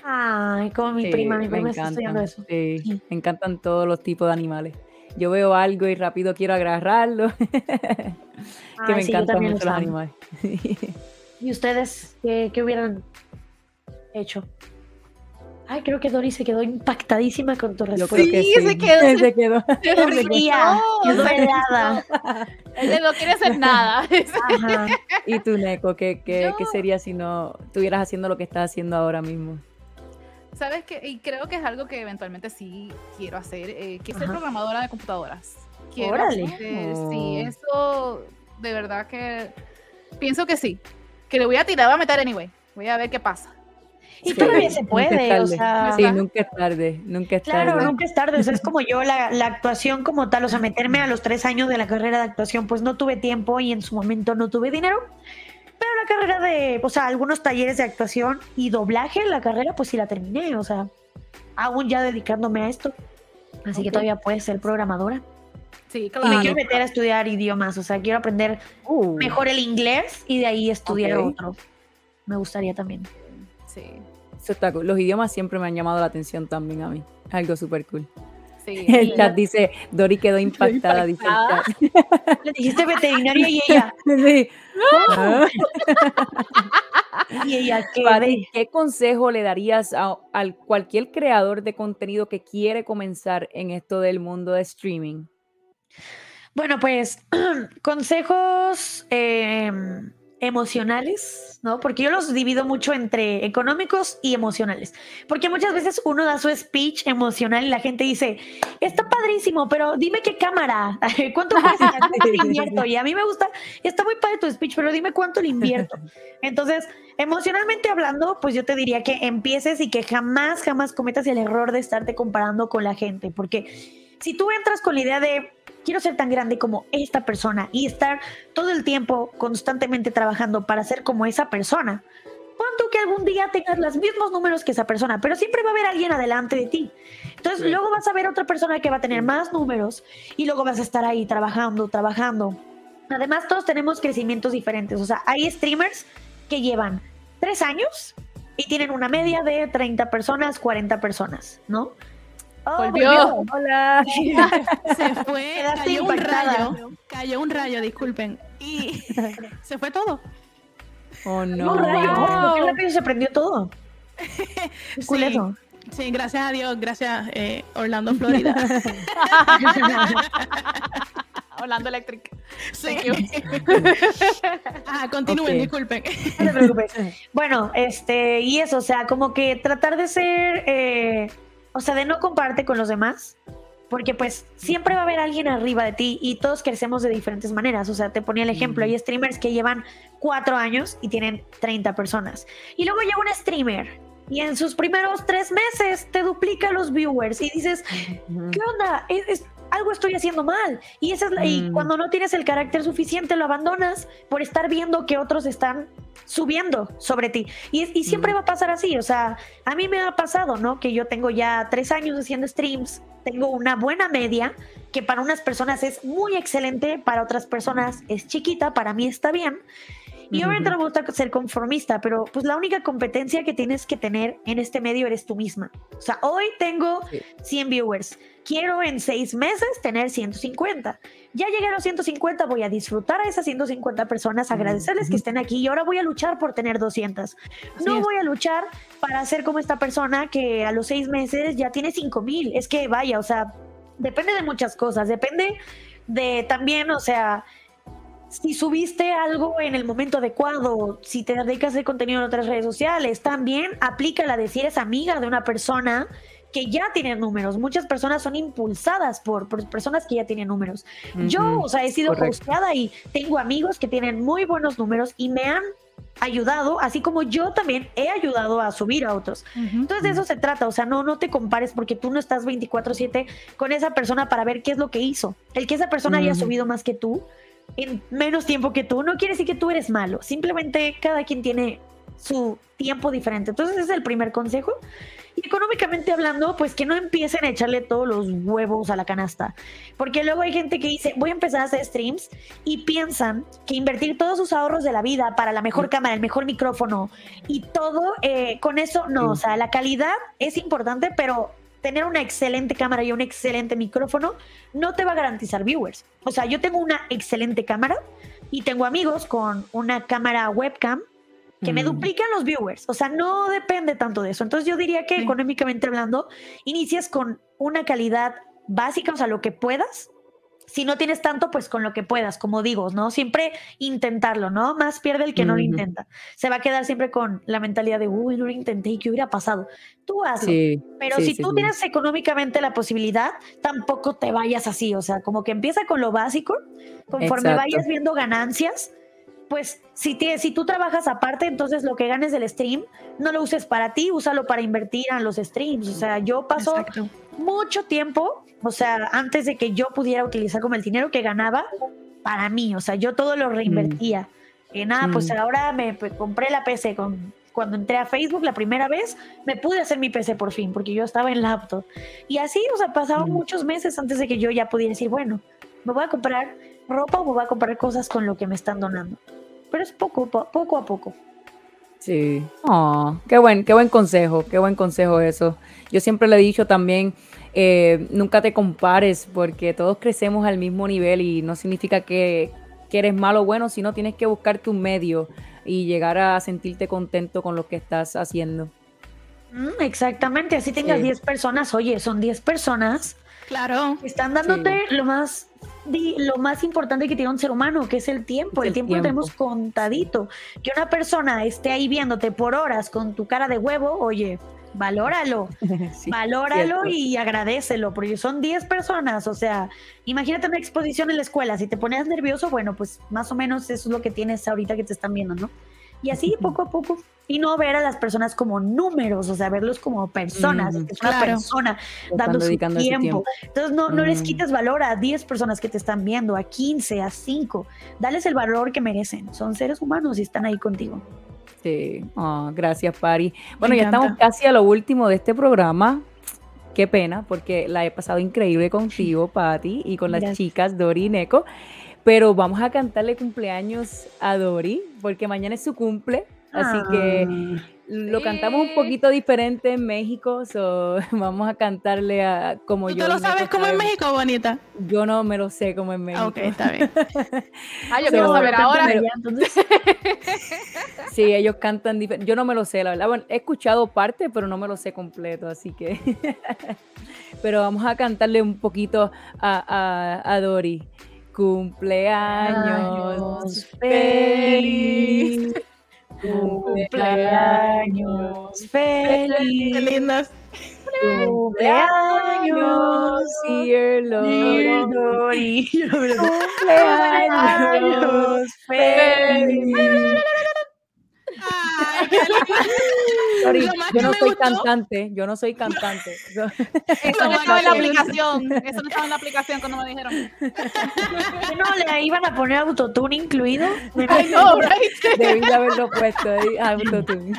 [SPEAKER 4] Ay, como mi prima, mi prima está estudiando eso.
[SPEAKER 3] Sí, me encantan todos los tipos de animales. Yo veo algo y rápido quiero agarrarlo. <laughs> que me encantan mucho los animales. <laughs>
[SPEAKER 4] ¿Y ustedes qué, qué, hubieran hecho? Ay, creo que Dori se quedó impactadísima con tu respuesta.
[SPEAKER 2] Sí, sí, se quedó. <laughs>
[SPEAKER 3] Se, quedó. Se
[SPEAKER 4] quedó. quedó helada.
[SPEAKER 2] Él no quiere hacer nada.
[SPEAKER 3] Ajá. ¿Y tú, Neko, qué, qué, qué sería si no estuvieras haciendo lo que estás haciendo ahora mismo?
[SPEAKER 2] ¿Sabes qué? Y creo que es algo que eventualmente sí quiero hacer, eh, que es ser programadora de computadoras. Quiero
[SPEAKER 4] Órale.
[SPEAKER 2] sí, eso de verdad que pienso que sí. Que le voy a tirar, voy a meter anyway. Voy a ver qué pasa.
[SPEAKER 4] Y todavía se puede, o sea.
[SPEAKER 3] Sí, nunca es tarde, nunca es
[SPEAKER 4] tarde.
[SPEAKER 3] Claro,
[SPEAKER 4] nunca es tarde. O sea, es <laughs> como yo, la, la, actuación como tal, o sea, meterme a los tres años de la carrera de actuación, pues no tuve tiempo y en su momento no tuve dinero. Pero la carrera de, o sea, algunos talleres de actuación y doblaje, la carrera pues sí la terminé, o sea, aún ya dedicándome a esto. Así que todavía puedes ser programadora.
[SPEAKER 2] Sí, claro.
[SPEAKER 4] Y me quiero meter a estudiar idiomas, o sea, quiero aprender uh. mejor el inglés y de ahí estudiar otro. Me gustaría también.
[SPEAKER 2] Sí.
[SPEAKER 3] Los idiomas siempre me han llamado la atención también a mí. Algo súper cool. <laughs> el chat dice, Dori quedó impactada, dice el
[SPEAKER 4] chat. <laughs> Le dijiste veterinaria y ella. <laughs>
[SPEAKER 3] Sí.
[SPEAKER 4] Ah. y ella, ¿qué?
[SPEAKER 3] ¿qué consejo le darías a, cualquier creador de contenido que quiere comenzar en esto del mundo de streaming?
[SPEAKER 4] Bueno, pues <clears throat> consejos eh, emocionales, ¿no? Porque yo los divido mucho entre económicos y emocionales. Porque muchas veces uno da su speech emocional y la gente dice, está padrísimo, pero dime qué cámara, <laughs> cuánto cuesta, cuánto <laughs> invierto. Y a mí me gusta, está muy padre tu speech, pero dime cuánto le invierto. <laughs> Entonces, emocionalmente hablando, pues yo te diría que empieces y que jamás, jamás cometas el error de estarte comparando con la gente. Porque si tú entras con la idea de quiero ser tan grande como esta persona y estar todo el tiempo constantemente trabajando para ser como esa persona, cuánto que algún día tengas los mismos números que esa persona, pero siempre va a haber alguien adelante de ti. Entonces luego vas a ver otra persona que va a tener más números y luego vas a estar ahí trabajando, trabajando. Además, todos tenemos crecimientos diferentes. O sea, hay streamers que llevan tres años y tienen una media de 30 personas, 40 personas, ¿no?
[SPEAKER 2] Oh, volvió.
[SPEAKER 4] Hola. <laughs>
[SPEAKER 1] Se <laughs> fue, cayó un rayo. Cayó un rayo, disculpen. Y <laughs> se fue todo.
[SPEAKER 3] Oh, no.
[SPEAKER 4] No, rayo.
[SPEAKER 2] Wow.
[SPEAKER 4] Qué rápido se aprendió todo.
[SPEAKER 1] Sí. Sí, gracias a Dios, gracias eh, Orlando, Florida.
[SPEAKER 2] Orlando Electric.
[SPEAKER 1] sí. Ah, continúen, disculpen.
[SPEAKER 4] No te preocupes. Bueno, este, y eso, o sea, como que tratar de ser, eh, o sea, de no compararte con los demás, porque pues siempre va a haber alguien arriba de ti y todos crecemos de diferentes maneras. O sea, te ponía el ejemplo, hay streamers que llevan cuatro años y tienen 30 personas. Y luego llega un streamer y en sus primeros tres meses te duplica los viewers y dices. ¿qué onda? Es, es- algo estoy haciendo mal. Y, esa es la- y
[SPEAKER 3] Mm.
[SPEAKER 4] cuando no tienes el carácter suficiente, lo abandonas por estar viendo que otros están subiendo sobre ti. Y, y siempre
[SPEAKER 3] Mm.
[SPEAKER 4] va a pasar así. O sea, a mí me ha pasado, ¿no? Que yo tengo ya tres años haciendo streams, tengo una buena media, que para unas personas es muy excelente, para otras personas es chiquita, para mí está bien. Y obviamente no me gusta ser conformista, pero pues la única competencia que tienes que tener en este medio eres tú misma. O sea, hoy tengo
[SPEAKER 3] Sí.
[SPEAKER 4] 100 viewers. Quiero en seis meses tener 150. Ya llegué a los 150, voy a disfrutar a esas 150 personas, agradecerles que estén aquí y ahora voy a luchar por tener 200.
[SPEAKER 1] Así
[SPEAKER 4] No voy a luchar para ser como esta persona que a los seis meses ya tiene 5000. Es que vaya, o sea, depende de muchas cosas. Depende de también, o sea, si subiste algo en el momento adecuado, si te dedicas a hacer contenido en otras redes sociales, también aplica la de si eres amiga de una persona que ya tiene números. Muchas personas son impulsadas por, por personas que ya tienen números. Yo, o sea, he sido hosteada y tengo amigos que tienen muy buenos números y me han ayudado, así como yo también he ayudado a subir a otros. Entonces de eso se trata, o sea, no, no te compares porque tú no estás 24/7 con esa persona para ver qué es lo que hizo. El que esa persona haya subido más que tú en menos tiempo que tú no quiere decir que tú eres malo, simplemente cada quien tiene su tiempo diferente. Entonces ese es el primer consejo. Y económicamente hablando, pues que no empiecen a echarle todos los huevos a la canasta. Porque luego hay gente que dice, voy a empezar a hacer streams y piensan que invertir todos sus ahorros de la vida para la mejor cámara, el mejor micrófono y todo, eh, con eso no. O sea, la calidad es importante, pero tener una excelente cámara y un excelente micrófono no te va a garantizar viewers. O sea, yo tengo una excelente cámara y tengo amigos con una cámara webcam que me
[SPEAKER 3] Mm.
[SPEAKER 4] duplican los viewers. O sea, no depende tanto de eso. Entonces yo diría que
[SPEAKER 1] Sí.
[SPEAKER 4] económicamente hablando, inicias con una calidad básica, o sea, lo que puedas. Si no tienes tanto, pues con lo que puedas, como digo, ¿no? Siempre intentarlo, ¿no? Más pierde el que no lo intenta. Se va a quedar siempre con la mentalidad de, uy, no lo intenté y qué hubiera pasado. Tú hazlo.
[SPEAKER 3] Sí,
[SPEAKER 4] Pero
[SPEAKER 3] sí,
[SPEAKER 4] si
[SPEAKER 3] sí,
[SPEAKER 4] tú
[SPEAKER 3] sí.
[SPEAKER 4] tienes económicamente la posibilidad, tampoco te vayas así. O sea, como que empieza con lo básico, conforme
[SPEAKER 3] Exacto.
[SPEAKER 4] vayas viendo ganancias, pues si, te- si tú trabajas aparte, entonces lo que ganes del stream, no lo uses para ti, úsalo para invertir en los streams. O sea, yo paso
[SPEAKER 1] Exacto.
[SPEAKER 4] mucho tiempo, o sea, antes de que yo pudiera utilizar como el dinero que ganaba para mí, o sea, yo todo lo reinvertía. Eh, nada, pues
[SPEAKER 3] Mm.
[SPEAKER 4] ahora me pues, compré la PC con, cuando entré a Facebook la primera vez, me pude hacer mi PC por fin, porque yo estaba en laptop. Y así, o sea, pasaron
[SPEAKER 3] Mm.
[SPEAKER 4] muchos meses antes de que yo ya pudiera decir, bueno, me voy a comprar ropa o me voy a comprar cosas con lo que me están donando. Pero es poco, po- poco a poco.
[SPEAKER 3] Sí. Oh, qué buen, qué buen consejo, qué buen consejo eso. Yo siempre le he dicho también, eh, nunca te compares porque todos crecemos al mismo nivel y no significa que, que eres malo o bueno, sino tienes que buscar tu medio y llegar a sentirte contento con lo que estás haciendo.
[SPEAKER 4] Mm, exactamente, así tengas
[SPEAKER 3] Sí.
[SPEAKER 4] 10 personas, oye, son 10 personas
[SPEAKER 1] Claro.
[SPEAKER 4] Están dándote lo más lo más importante que tiene un ser humano, que es el tiempo.
[SPEAKER 3] Es
[SPEAKER 4] El,
[SPEAKER 3] el
[SPEAKER 4] tiempo, lo
[SPEAKER 3] tiempo.
[SPEAKER 4] tenemos contadito. Que una persona esté ahí viéndote por horas con tu cara de huevo, oye, valóralo. <laughs>
[SPEAKER 3] Sí,
[SPEAKER 4] valóralo
[SPEAKER 3] cierto.
[SPEAKER 4] y agradecelo, porque son 10 personas. O sea, imagínate una exposición en la escuela. Si te pones nervioso, bueno, pues más o menos eso es lo que tienes ahorita que te están viendo, ¿no? Y así poco a poco. Y no ver a las personas como números, o sea, verlos como personas. Es una
[SPEAKER 1] claro.
[SPEAKER 4] persona dando su tiempo. Entonces no, no les quites valor a 10 personas que te están viendo, a 15, a 5. Dales el valor que merecen. Son seres humanos y están ahí contigo.
[SPEAKER 3] Sí. Oh, gracias, Pari. Bueno, ya
[SPEAKER 1] encanta.
[SPEAKER 3] estamos casi a lo último de este programa. Qué pena, porque la he pasado increíble contigo, Patti, y con las
[SPEAKER 4] Gracias.
[SPEAKER 3] chicas Dori y Neko. Pero vamos a cantarle cumpleaños a Dori, porque mañana es su cumple. Así que
[SPEAKER 4] Ah.
[SPEAKER 3] Lo cantamos un poquito diferente en México, so <laughs> vamos a cantarle a como
[SPEAKER 1] ¿Tú
[SPEAKER 3] yo.
[SPEAKER 1] te lo sabes como en. México, bonita?
[SPEAKER 3] Yo no me lo sé como en México.
[SPEAKER 1] Ok, está bien. <laughs>
[SPEAKER 2] Ah, yo
[SPEAKER 3] So,
[SPEAKER 2] quiero saber ahora.
[SPEAKER 4] entonces, <laughs>
[SPEAKER 3] Sí, ellos cantan diferente. Yo no me lo sé, la verdad. Bueno, he escuchado parte, pero no me lo sé completo, así que. pero vamos a cantarle un poquito a, a, a Dori. Cumpleaños feliz. Cumpleaños
[SPEAKER 1] Qué
[SPEAKER 4] feliz.
[SPEAKER 1] lindas.
[SPEAKER 3] Cumpleaños, dear.
[SPEAKER 4] Dory.
[SPEAKER 3] Cumpleaños feliz.
[SPEAKER 1] Ay, qué lindo.
[SPEAKER 3] Sorry,
[SPEAKER 1] Lo más
[SPEAKER 3] yo
[SPEAKER 1] que
[SPEAKER 3] no
[SPEAKER 1] me
[SPEAKER 3] soy
[SPEAKER 1] gustó-
[SPEAKER 3] cantante, yo no soy cantante. <laughs>
[SPEAKER 2] Eso no <laughs> estaba en la aplicación. Eso no estaba en la aplicación cuando me dijeron. <laughs>
[SPEAKER 4] No, le iban a poner autotune incluido.
[SPEAKER 2] I know, right?
[SPEAKER 3] Debí de haberlo puesto ahí. autotune.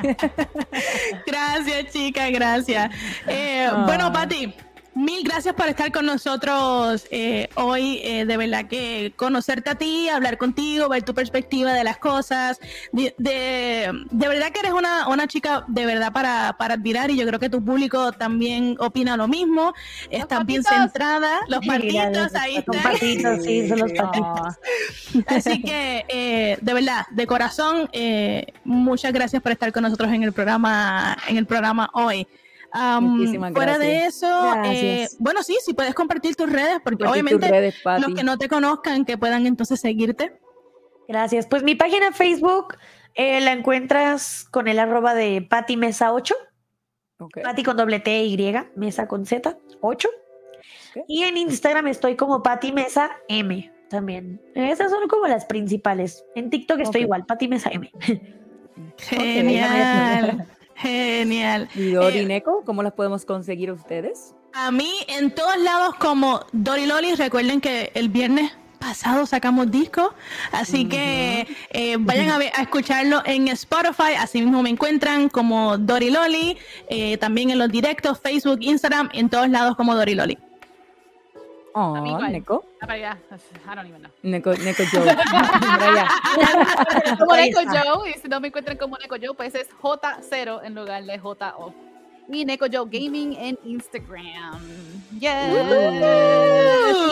[SPEAKER 1] Gracias, chicas, gracias. Eh,
[SPEAKER 3] Ah.
[SPEAKER 1] Bueno, Pati, mil gracias por estar con nosotros eh, hoy. eh, de verdad que conocerte a ti, hablar contigo, ver tu perspectiva de las cosas. De, de, de verdad que eres una, una chica de verdad para, para admirar y yo creo que tu público también opina lo mismo. Estás bien centrada. Los <laughs> patitos, ahí están.
[SPEAKER 4] patitos, sí, son los patitos.
[SPEAKER 3] Ah, <laughs>
[SPEAKER 1] Así que, eh, de verdad, de corazón, eh, muchas gracias por estar con nosotros en el programa, en el programa hoy.
[SPEAKER 3] Muchísimas
[SPEAKER 1] fuera de eso, eh, bueno, sí, si puedes compartir tus redes, porque
[SPEAKER 3] compartir
[SPEAKER 1] obviamente
[SPEAKER 3] redes,
[SPEAKER 1] los que no te conozcan, que puedan entonces seguirte.
[SPEAKER 4] Gracias. Pues mi página en Facebook eh, la encuentras con el arroba de Pati Mesa 8.
[SPEAKER 3] Ok.
[SPEAKER 4] Pati con doble T Y, Mesa con Z 8.
[SPEAKER 3] Ok.
[SPEAKER 4] Y en Instagram estoy como Pati Mesa M también. Esas son como las principales. En TikTok estoy igual, Pati Mesa M. <laughs>
[SPEAKER 1] Genial, genial.
[SPEAKER 3] ¿Y Dori
[SPEAKER 1] Eh,
[SPEAKER 3] cómo las podemos conseguir ustedes?
[SPEAKER 1] A mí, en todos lados, como Dory Loli, recuerden que el viernes pasado sacamos disco, así que eh, vayan a, ver- a escucharlo en Spotify, así mismo me encuentran como Dory Loli, eh, también en los directos, Facebook, Instagram, en todos lados como Dory Loli.
[SPEAKER 3] Oh. Neko.
[SPEAKER 2] Ah, para allá. I don't even know.
[SPEAKER 3] Neko, Neko Joe. <laughs> <laughs>
[SPEAKER 2] Como Neko. Joe, y si no me encuentran como Neko Joe, pues es J0 en lugar de JO. Y Neko Joe Gaming en Instagram. Yes.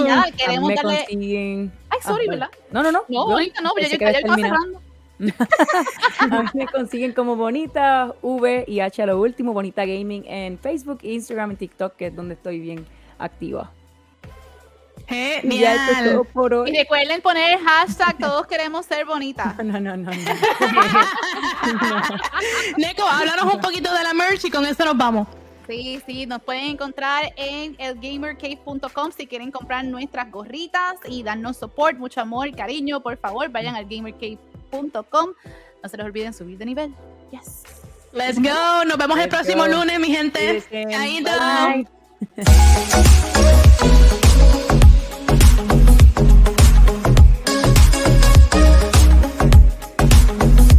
[SPEAKER 2] Y nada, queremos
[SPEAKER 3] me
[SPEAKER 2] darle.
[SPEAKER 3] consiguen.
[SPEAKER 2] Ay, sorry,
[SPEAKER 3] Ah,
[SPEAKER 2] ¿verdad?
[SPEAKER 3] No, no, no.
[SPEAKER 2] No,
[SPEAKER 3] yo-
[SPEAKER 2] ahorita no, ya, ya
[SPEAKER 3] habías
[SPEAKER 2] estaba cerrando. <laughs>
[SPEAKER 3] A mí me consiguen como Bonita V y H a lo último, Bonita Gaming en Facebook, Instagram y TikTok, que es donde estoy bien activa. Y
[SPEAKER 1] Genial.
[SPEAKER 3] por
[SPEAKER 2] recuerden poner el hashtag todos queremos ser bonitas. <laughs>
[SPEAKER 3] No, no, no, no. <laughs>
[SPEAKER 1] Neko, háblanos un poquito de la merch y con eso nos vamos.
[SPEAKER 2] Sí, sí, nos pueden encontrar en elgamercave.com si quieren comprar nuestras gorritas y darnos support, mucho amor y cariño. Por favor, vayan al gamercave.com. No se les olviden subir de nivel. Yes.
[SPEAKER 1] Let's go. Nos vemos el próximo
[SPEAKER 3] go.
[SPEAKER 1] lunes, mi gente. Ahí. <laughs>